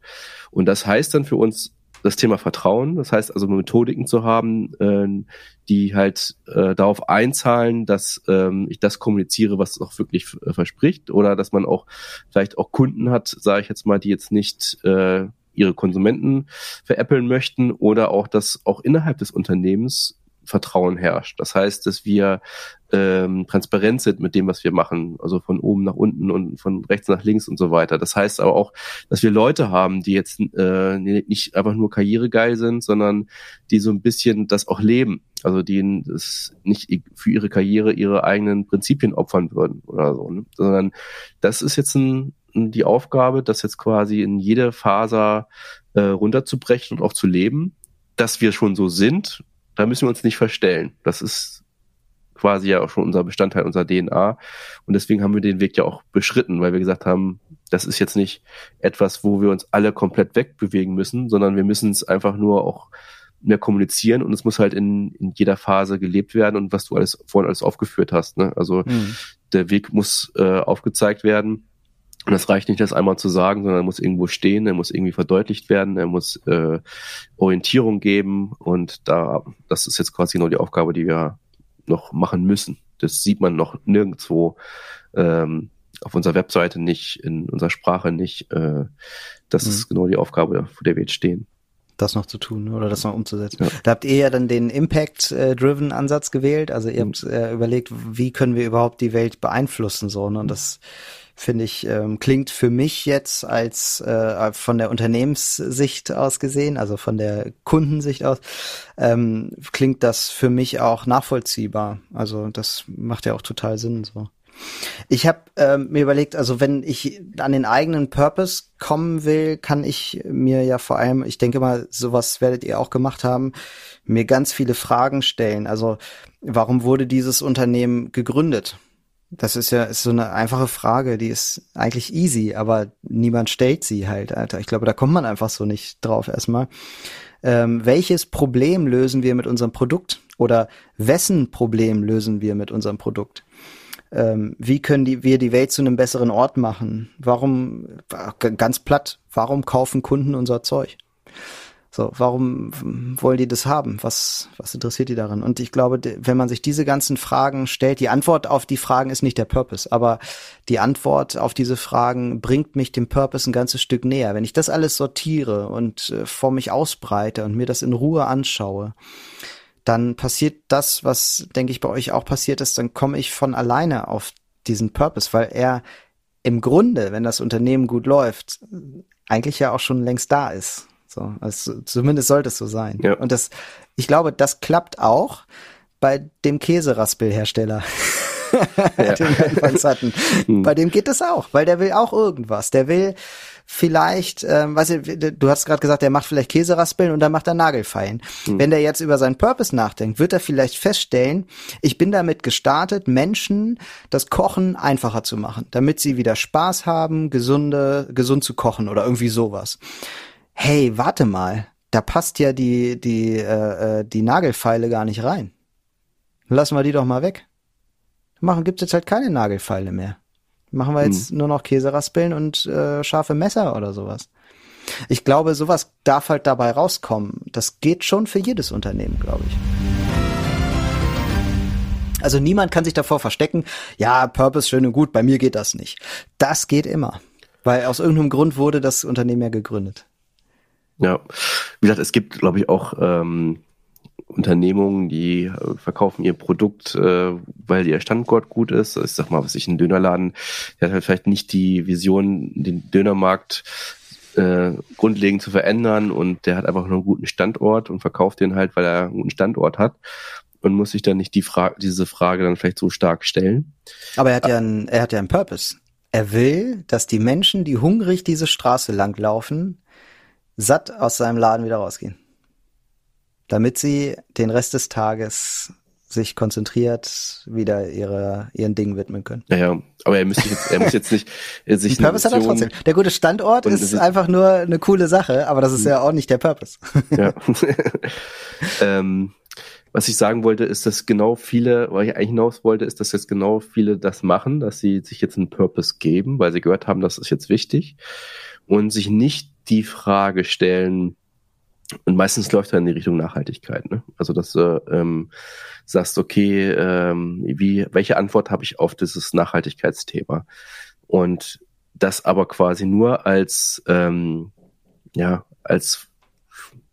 S2: Und das heißt dann für uns das Thema Vertrauen. Das heißt also Methodiken zu haben, äh, die halt äh, darauf einzahlen, dass ähm, ich das kommuniziere, was es auch wirklich äh, verspricht, oder dass man auch vielleicht auch Kunden hat, sage ich jetzt mal, die jetzt nicht äh, ihre Konsumenten veräppeln möchten, oder auch, dass auch innerhalb des Unternehmens Vertrauen herrscht. Das heißt, dass wir ähm, transparent sind mit dem, was wir machen, also von oben nach unten und von rechts nach links und so weiter. Das heißt aber auch, dass wir Leute haben, die jetzt äh, nicht einfach nur karrieregeil sind, sondern die so ein bisschen das auch leben. Also die das nicht für ihre Karriere ihre eigenen Prinzipien opfern würden oder so, ne? sondern das ist jetzt ein, die Aufgabe, das jetzt quasi in jede Faser äh, runterzubrechen und auch zu leben, dass wir schon so sind, da müssen wir uns nicht verstellen. Das ist quasi ja auch schon unser Bestandteil unserer DNA. Und deswegen haben wir den Weg ja auch beschritten, weil wir gesagt haben, das ist jetzt nicht etwas, wo wir uns alle komplett wegbewegen müssen, sondern wir müssen es einfach nur auch mehr kommunizieren und es muss halt in, in jeder Phase gelebt werden und was du alles vorhin alles aufgeführt hast. Ne? Also mhm. der Weg muss äh, aufgezeigt werden und das reicht nicht, das einmal zu sagen, sondern er muss irgendwo stehen, er muss irgendwie verdeutlicht werden, er muss äh, Orientierung geben und da, das ist jetzt quasi nur die Aufgabe, die wir noch machen müssen. Das sieht man noch nirgendwo ähm, auf unserer Webseite nicht, in unserer Sprache nicht. Äh, das mhm. ist genau die Aufgabe, vor der wir jetzt stehen
S1: das noch zu tun oder das noch umzusetzen. Ja. Da habt ihr ja dann den Impact-driven Ansatz gewählt. Also ihr habt äh, überlegt, wie können wir überhaupt die Welt beeinflussen so. Ne? Und das finde ich, ähm, klingt für mich jetzt als äh, von der Unternehmenssicht aus gesehen, also von der Kundensicht aus, ähm, klingt das für mich auch nachvollziehbar. Also das macht ja auch total Sinn so. Ich habe ähm, mir überlegt, also wenn ich an den eigenen Purpose kommen will, kann ich mir ja vor allem, ich denke mal, sowas werdet ihr auch gemacht haben, mir ganz viele Fragen stellen. Also warum wurde dieses Unternehmen gegründet? Das ist ja ist so eine einfache Frage, die ist eigentlich easy, aber niemand stellt sie halt, Alter. Ich glaube, da kommt man einfach so nicht drauf erstmal. Ähm, welches Problem lösen wir mit unserem Produkt? Oder wessen Problem lösen wir mit unserem Produkt? Ähm, wie können die, wir die Welt zu einem besseren Ort machen? Warum, ganz platt, warum kaufen Kunden unser Zeug? So, warum wollen die das haben? Was, was interessiert die daran? Und ich glaube, wenn man sich diese ganzen Fragen stellt, die Antwort auf die Fragen ist nicht der Purpose, aber die Antwort auf diese Fragen bringt mich dem Purpose ein ganzes Stück näher. Wenn ich das alles sortiere und äh, vor mich ausbreite und mir das in Ruhe anschaue, dann passiert das, was, denke ich, bei euch auch passiert ist, dann komme ich von alleine auf diesen Purpose, weil er im Grunde, wenn das Unternehmen gut läuft, eigentlich ja auch schon längst da ist. So, also zumindest sollte es so sein. Ja. Und das, ich glaube, das klappt auch bei dem Käseraspelhersteller. ja. den wir anfangs hatten. Hm. Bei dem geht es auch, weil der will auch irgendwas. Der will vielleicht, ähm, weißt du, du hast gerade gesagt, der macht vielleicht Käseraspeln und dann macht er Nagelfeilen. Mhm. Wenn der jetzt über seinen Purpose nachdenkt, wird er vielleicht feststellen, ich bin damit gestartet, Menschen das Kochen einfacher zu machen, damit sie wieder Spaß haben, gesunde, gesund zu kochen oder irgendwie sowas hey, warte mal, da passt ja die, die, äh, äh, die Nagelfeile gar nicht rein. Lassen wir die doch mal weg. Machen gibt's jetzt halt keine Nagelfeile mehr. Machen wir jetzt hm. nur noch Käseraspeln und äh, scharfe Messer oder sowas. Ich glaube, sowas darf halt dabei rauskommen. Das geht schon für jedes Unternehmen, glaube ich. Also niemand kann sich davor verstecken, ja, Purpose schön und gut, bei mir geht das nicht. Das geht immer. Weil aus irgendeinem Grund wurde das Unternehmen ja gegründet.
S2: Ja, wie gesagt, es gibt, glaube ich, auch ähm, Unternehmungen, die äh, verkaufen ihr Produkt, äh, weil ihr Standort gut ist. Ich sag mal, was ich ein Dönerladen, der hat halt vielleicht nicht die Vision, den Dönermarkt äh, grundlegend zu verändern und der hat einfach nur einen guten Standort und verkauft den halt, weil er einen guten Standort hat und muss sich dann nicht die Frage, diese Frage dann vielleicht so stark stellen.
S1: Aber er hat ja einen, er hat ja einen Purpose. Er will, dass die Menschen, die hungrig diese Straße langlaufen, satt aus seinem Laden wieder rausgehen. Damit sie den Rest des Tages sich konzentriert wieder ihre, ihren Dingen widmen können.
S2: Ja, ja. aber er müsste jetzt, er muss jetzt nicht
S1: äh, sich Purpose hat er trotzdem. Der gute Standort ist, ist einfach nur eine coole Sache, aber das ist ja auch nicht der Purpose. Ja.
S2: ähm, was ich sagen wollte, ist, dass genau viele, was ich eigentlich hinaus wollte, ist, dass jetzt genau viele das machen, dass sie sich jetzt einen Purpose geben, weil sie gehört haben, das ist jetzt wichtig und sich nicht die Frage stellen, und meistens läuft er in die Richtung Nachhaltigkeit. Ne? Also dass du ähm, sagst, okay, ähm, wie, welche Antwort habe ich auf dieses Nachhaltigkeitsthema? Und das aber quasi nur als ähm, ja als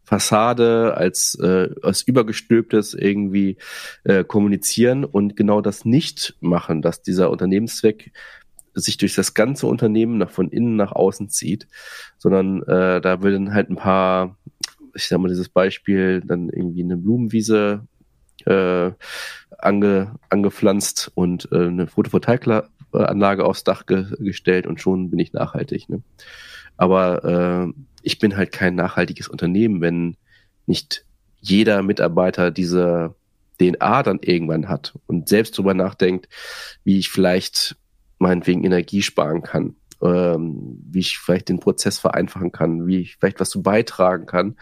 S2: Fassade, als äh, als übergestülptes irgendwie äh, kommunizieren und genau das nicht machen, dass dieser Unternehmenszweck sich durch das ganze Unternehmen nach von innen nach außen zieht, sondern äh, da würden halt ein paar, ich sag mal dieses Beispiel, dann irgendwie eine Blumenwiese äh, ange, angepflanzt und äh, eine Photovoltaikanlage aufs Dach ge gestellt und schon bin ich nachhaltig. Ne? Aber äh, ich bin halt kein nachhaltiges Unternehmen, wenn nicht jeder Mitarbeiter diese DNA dann irgendwann hat und selbst drüber nachdenkt, wie ich vielleicht meinetwegen Energie sparen kann, ähm, wie ich vielleicht den Prozess vereinfachen kann, wie ich vielleicht was zu beitragen kann,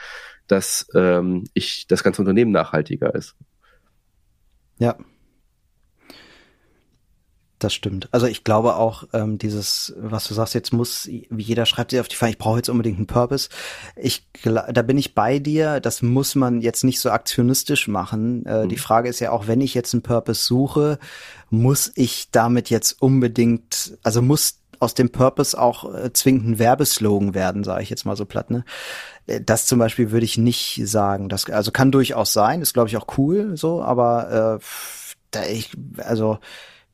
S2: dass ähm, ich das ganze Unternehmen nachhaltiger ist.
S1: Ja. Das stimmt. Also ich glaube auch, ähm, dieses, was du sagst, jetzt muss, wie jeder schreibt sich auf die Fahne, ich brauche jetzt unbedingt einen Purpose. Ich, da bin ich bei dir. Das muss man jetzt nicht so aktionistisch machen. Äh, mhm. Die Frage ist ja auch, wenn ich jetzt einen Purpose suche, muss ich damit jetzt unbedingt, also muss aus dem Purpose auch äh, zwingend ein Werbeslogan werden, sage ich jetzt mal so platt. Ne? Äh, das zum Beispiel würde ich nicht sagen. Das also kann durchaus sein, ist glaube ich auch cool so, aber äh, da ich also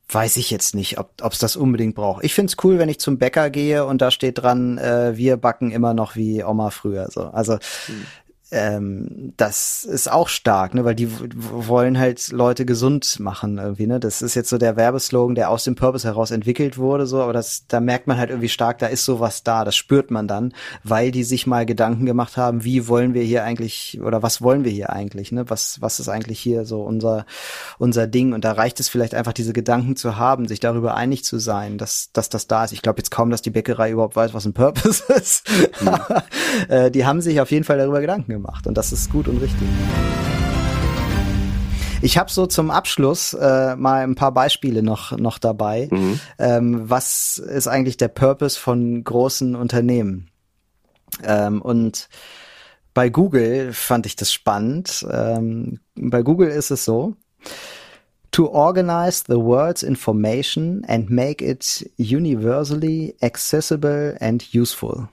S1: weiß ich jetzt nicht, ob es das unbedingt braucht. Ich find's cool, wenn ich zum Bäcker gehe und da steht dran, äh, wir backen immer noch wie Oma früher. So. Also mhm ähm, das ist auch stark, ne, weil die wollen halt Leute gesund machen irgendwie, ne. Das ist jetzt so der Werbeslogan, der aus dem Purpose heraus entwickelt wurde, so, aber das, da merkt man halt irgendwie stark, da ist sowas da, das spürt man dann, weil die sich mal Gedanken gemacht haben, wie wollen wir hier eigentlich oder was wollen wir hier eigentlich, ne, was, was ist eigentlich hier so unser, unser Ding und da reicht es vielleicht einfach diese Gedanken zu haben, sich darüber einig zu sein, dass, dass das da ist. Ich glaube jetzt kaum, dass die Bäckerei überhaupt weiß, was ein Purpose ist. Mhm. die haben sich auf jeden Fall darüber Gedanken gemacht und das ist gut und richtig. Ich habe so zum Abschluss äh, mal ein paar Beispiele noch, noch dabei. Mhm. Ähm, was ist eigentlich der Purpose von großen Unternehmen? Ähm, und bei Google fand ich das spannend. Ähm, bei Google ist es so, to organize the world's information and make it universally accessible and useful.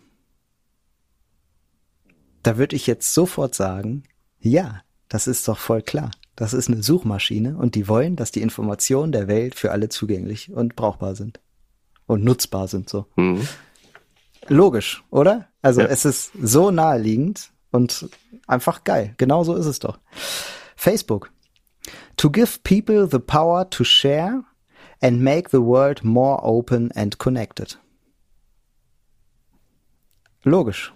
S1: Da würde ich jetzt sofort sagen, ja, das ist doch voll klar. Das ist eine Suchmaschine und die wollen, dass die Informationen der Welt für alle zugänglich und brauchbar sind. Und nutzbar sind so. Mhm. Logisch, oder? Also ja. es ist so naheliegend und einfach geil. Genau so ist es doch. Facebook. To give people the power to share and make the world more open and connected. Logisch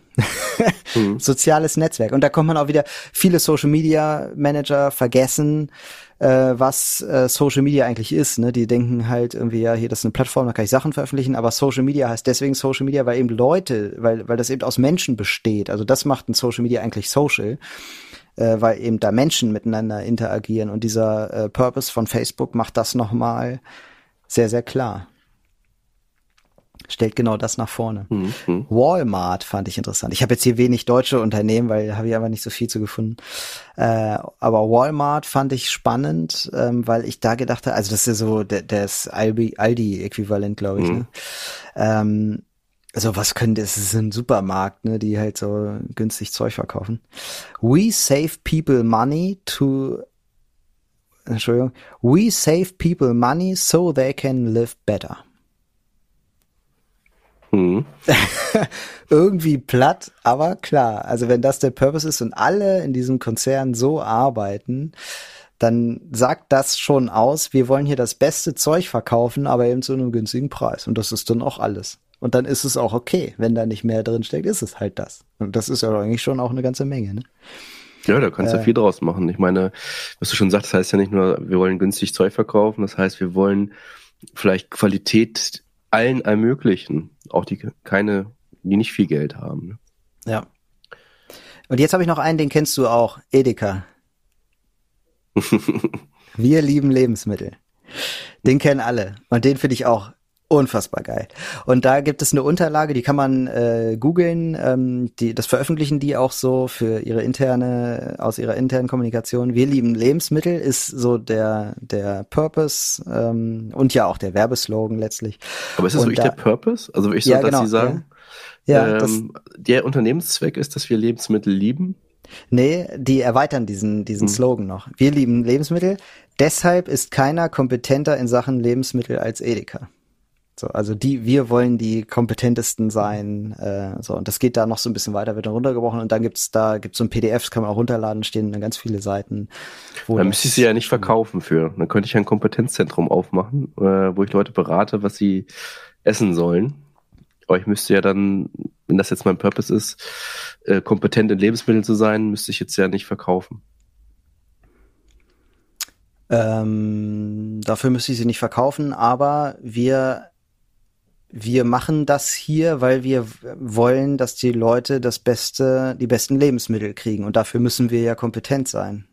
S1: mhm. soziales Netzwerk. Und da kommt man auch wieder, viele Social Media Manager vergessen, äh, was äh, Social Media eigentlich ist. Ne? Die denken halt irgendwie, ja, hier, das ist eine Plattform, da kann ich Sachen veröffentlichen, aber Social Media heißt deswegen Social Media, weil eben Leute, weil, weil das eben aus Menschen besteht. Also das macht ein Social Media eigentlich social äh, weil eben da Menschen miteinander interagieren und dieser äh, Purpose von Facebook macht das nochmal sehr, sehr klar stellt genau das nach vorne. Mhm. Walmart fand ich interessant. Ich habe jetzt hier wenig deutsche Unternehmen, weil habe ich aber nicht so viel zu gefunden. Äh, aber Walmart fand ich spannend, ähm, weil ich da gedacht habe, also das ist ja so der, das Aldi-Äquivalent, glaube ich. Mhm. Ne? Ähm, also was können das ist ein Supermarkt, ne, die halt so günstig Zeug verkaufen. We save people money to Entschuldigung. We save people money so they can live better. Mhm. Irgendwie platt, aber klar. Also wenn das der Purpose ist und alle in diesem Konzern so arbeiten, dann sagt das schon aus, wir wollen hier das beste Zeug verkaufen, aber eben zu einem günstigen Preis. Und das ist dann auch alles. Und dann ist es auch okay. Wenn da nicht mehr drin steckt, ist es halt das. Und das ist ja eigentlich schon auch eine ganze Menge. Ne?
S2: Ja, da kannst du äh, viel draus machen. Ich meine, was du schon sagst, das heißt ja nicht nur, wir wollen günstig Zeug verkaufen, das heißt, wir wollen vielleicht Qualität allen ermöglichen, auch die keine, die nicht viel Geld haben. Ne?
S1: Ja. Und jetzt habe ich noch einen, den kennst du auch, Edeka. Wir lieben Lebensmittel. Den kennen alle. Und den finde ich auch Unfassbar geil. Und da gibt es eine Unterlage, die kann man äh, googeln. Ähm, die, das veröffentlichen die auch so für ihre interne, aus ihrer internen Kommunikation. Wir lieben Lebensmittel ist so der der Purpose ähm, und ja auch der Werbeslogan letztlich.
S2: Aber ist das wirklich da, der Purpose? Also ich ja, so, dass genau, Sie sagen, ja, ja ähm, der Unternehmenszweck ist, dass wir Lebensmittel lieben.
S1: Nee, die erweitern diesen, diesen hm. Slogan noch. Wir lieben Lebensmittel. Deshalb ist keiner kompetenter in Sachen Lebensmittel als Edeka. So, also die, wir wollen die kompetentesten sein. Äh, so, und das geht da noch so ein bisschen weiter, wird dann runtergebrochen und dann gibt's da gibt's so ein PDF, das kann man auch runterladen, stehen dann ganz viele Seiten.
S2: Wo dann müsste ich sie ja nicht verkaufen für. Dann könnte ich ein Kompetenzzentrum aufmachen, äh, wo ich Leute berate, was sie essen sollen. Aber ich müsste ja dann, wenn das jetzt mein Purpose ist, äh, kompetent in Lebensmitteln zu sein, müsste ich jetzt ja nicht verkaufen.
S1: Ähm, dafür müsste ich sie nicht verkaufen, aber wir wir machen das hier, weil wir wollen, dass die Leute das beste, die besten Lebensmittel kriegen. Und dafür müssen wir ja kompetent sein.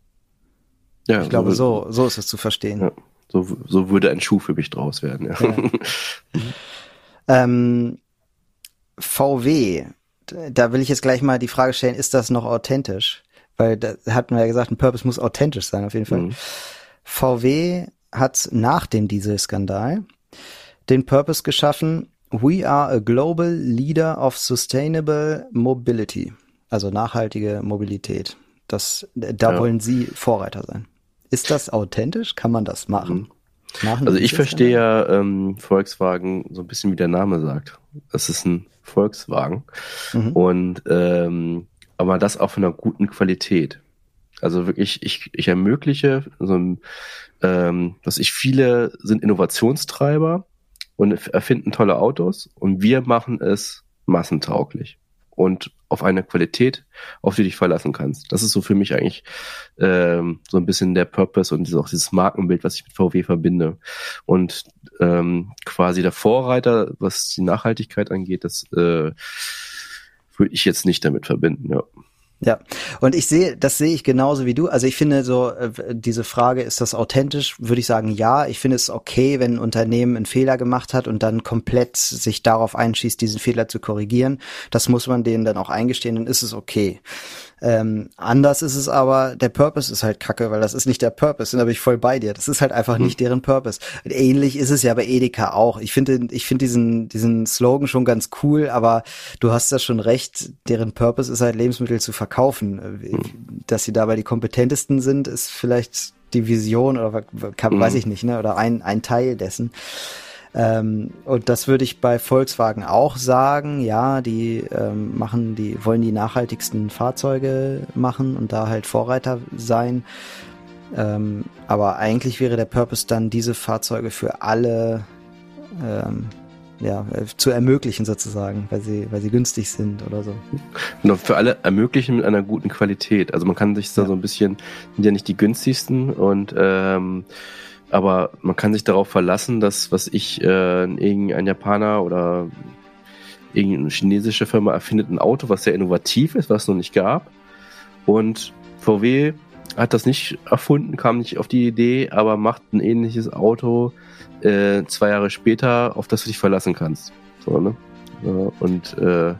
S1: Ja, ich glaube, so, so ist es zu verstehen. Ja,
S2: so, so würde ein Schuh für mich draus werden. Ja. ja.
S1: ähm, VW, da will ich jetzt gleich mal die Frage stellen, ist das noch authentisch? Weil da hatten wir ja gesagt, ein Purpose muss authentisch sein, auf jeden Fall. Mhm. VW hat nach dem Dieselskandal den Purpose geschaffen, We are a global leader of sustainable mobility. Also nachhaltige Mobilität. Das, da ja. wollen Sie Vorreiter sein. Ist das authentisch? Kann man das machen?
S2: Mhm. also ich verstehe ja ähm, Volkswagen so ein bisschen wie der Name sagt. Das ist ein Volkswagen. Mhm. Und ähm, aber das auch von einer guten Qualität. Also wirklich, ich, ich ermögliche so ein, ähm, was ich viele sind Innovationstreiber und erfinden tolle Autos und wir machen es massentauglich und auf eine Qualität, auf die du dich verlassen kannst. Das ist so für mich eigentlich ähm, so ein bisschen der Purpose und auch dieses Markenbild, was ich mit VW verbinde. Und ähm, quasi der Vorreiter, was die Nachhaltigkeit angeht, das äh, würde ich jetzt nicht damit verbinden. Ja.
S1: Ja, und ich sehe, das sehe ich genauso wie du. Also ich finde so, äh, diese Frage, ist das authentisch, würde ich sagen, ja. Ich finde es okay, wenn ein Unternehmen einen Fehler gemacht hat und dann komplett sich darauf einschießt, diesen Fehler zu korrigieren. Das muss man denen dann auch eingestehen, dann ist es okay. Ähm, anders ist es aber, der Purpose ist halt kacke, weil das ist nicht der Purpose, da bin ich voll bei dir. Das ist halt einfach hm. nicht deren Purpose. Ähnlich ist es ja bei Edeka auch. Ich finde, ich finde diesen, diesen Slogan schon ganz cool, aber du hast da schon recht, deren Purpose ist halt Lebensmittel zu verkaufen. Hm. Dass sie dabei die kompetentesten sind, ist vielleicht die Vision oder kann, hm. weiß ich nicht, ne? Oder ein, ein Teil dessen. Ähm, und das würde ich bei Volkswagen auch sagen. Ja, die ähm, machen, die wollen die nachhaltigsten Fahrzeuge machen und da halt Vorreiter sein. Ähm, aber eigentlich wäre der Purpose dann, diese Fahrzeuge für alle ähm, ja, zu ermöglichen sozusagen, weil sie, weil sie günstig sind oder so.
S2: Genau, für alle ermöglichen mit einer guten Qualität. Also man kann sich da ja. so ein bisschen, sind ja nicht die günstigsten und ähm, aber man kann sich darauf verlassen, dass, was ich, äh, irgendein Japaner oder irgendeine chinesische Firma erfindet ein Auto, was sehr innovativ ist, was es noch nicht gab. Und VW hat das nicht erfunden, kam nicht auf die Idee, aber macht ein ähnliches Auto äh, zwei Jahre später, auf das du dich verlassen kannst. So, ne? Und äh,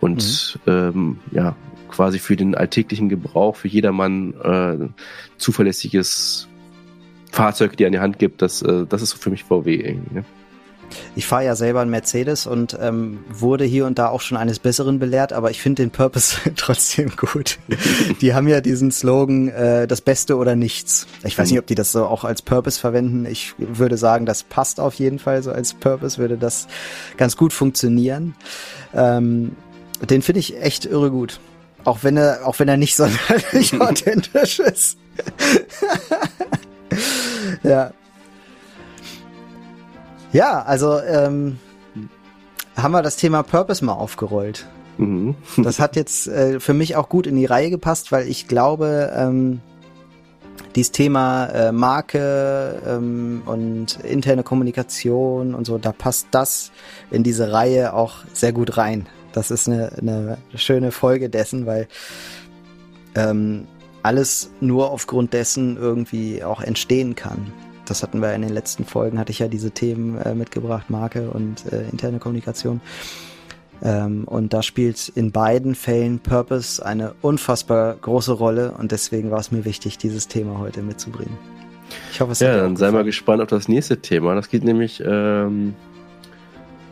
S2: und mhm. ähm, ja, quasi für den alltäglichen Gebrauch, für jedermann äh, zuverlässiges Fahrzeug, die an die Hand gibt, das, äh, das ist für mich VW irgendwie. Ne?
S1: Ich fahre ja selber einen Mercedes und ähm, wurde hier und da auch schon eines Besseren belehrt, aber ich finde den Purpose trotzdem gut. die haben ja diesen Slogan, äh, das Beste oder nichts. Ich weiß nicht, ob die das so auch als Purpose verwenden. Ich würde sagen, das passt auf jeden Fall so als Purpose, würde das ganz gut funktionieren. Ähm, den finde ich echt irre gut. Auch wenn er, auch wenn er nicht sonderlich authentisch ist. ja. Ja, also ähm, haben wir das Thema Purpose mal aufgerollt. Mhm. das hat jetzt äh, für mich auch gut in die Reihe gepasst, weil ich glaube, ähm, dieses Thema äh, Marke ähm, und interne Kommunikation und so, da passt das in diese Reihe auch sehr gut rein. Das ist eine, eine schöne Folge dessen, weil ähm, alles nur aufgrund dessen irgendwie auch entstehen kann. Das hatten wir in den letzten Folgen, hatte ich ja diese Themen äh, mitgebracht, Marke und äh, interne Kommunikation. Ähm, und da spielt in beiden Fällen Purpose eine unfassbar große Rolle und deswegen war es mir wichtig, dieses Thema heute mitzubringen.
S2: Ich hoffe, es Ja, dann sei mal gespannt auf das nächste Thema. Das geht nämlich ähm,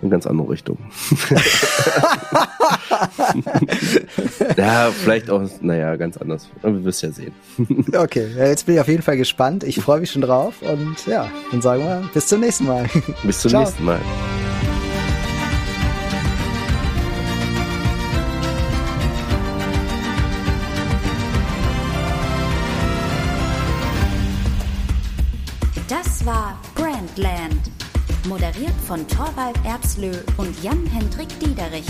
S2: in ganz andere Richtung. ja, vielleicht auch, naja, ganz anders. Wir wirst ja sehen.
S1: okay, jetzt bin ich auf jeden Fall gespannt. Ich freue mich schon drauf und ja, dann sagen wir bis zum nächsten Mal.
S2: Bis zum Ciao. nächsten Mal.
S3: Das war Brandland moderiert von Torwald Erbslö und Jan-Hendrik Diederich.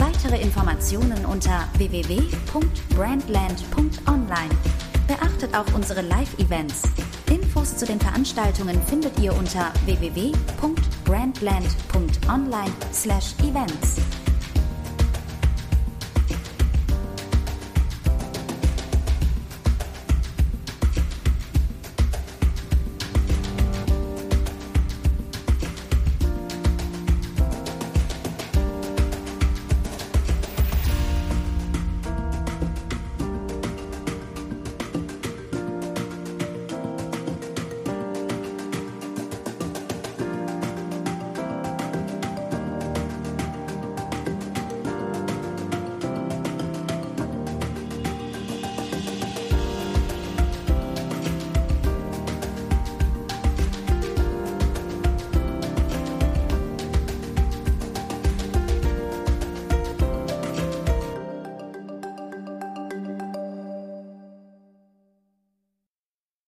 S3: Weitere Informationen unter www.brandland.online. Beachtet auch unsere Live-Events. Infos zu den Veranstaltungen findet ihr unter www.brandland.online/events.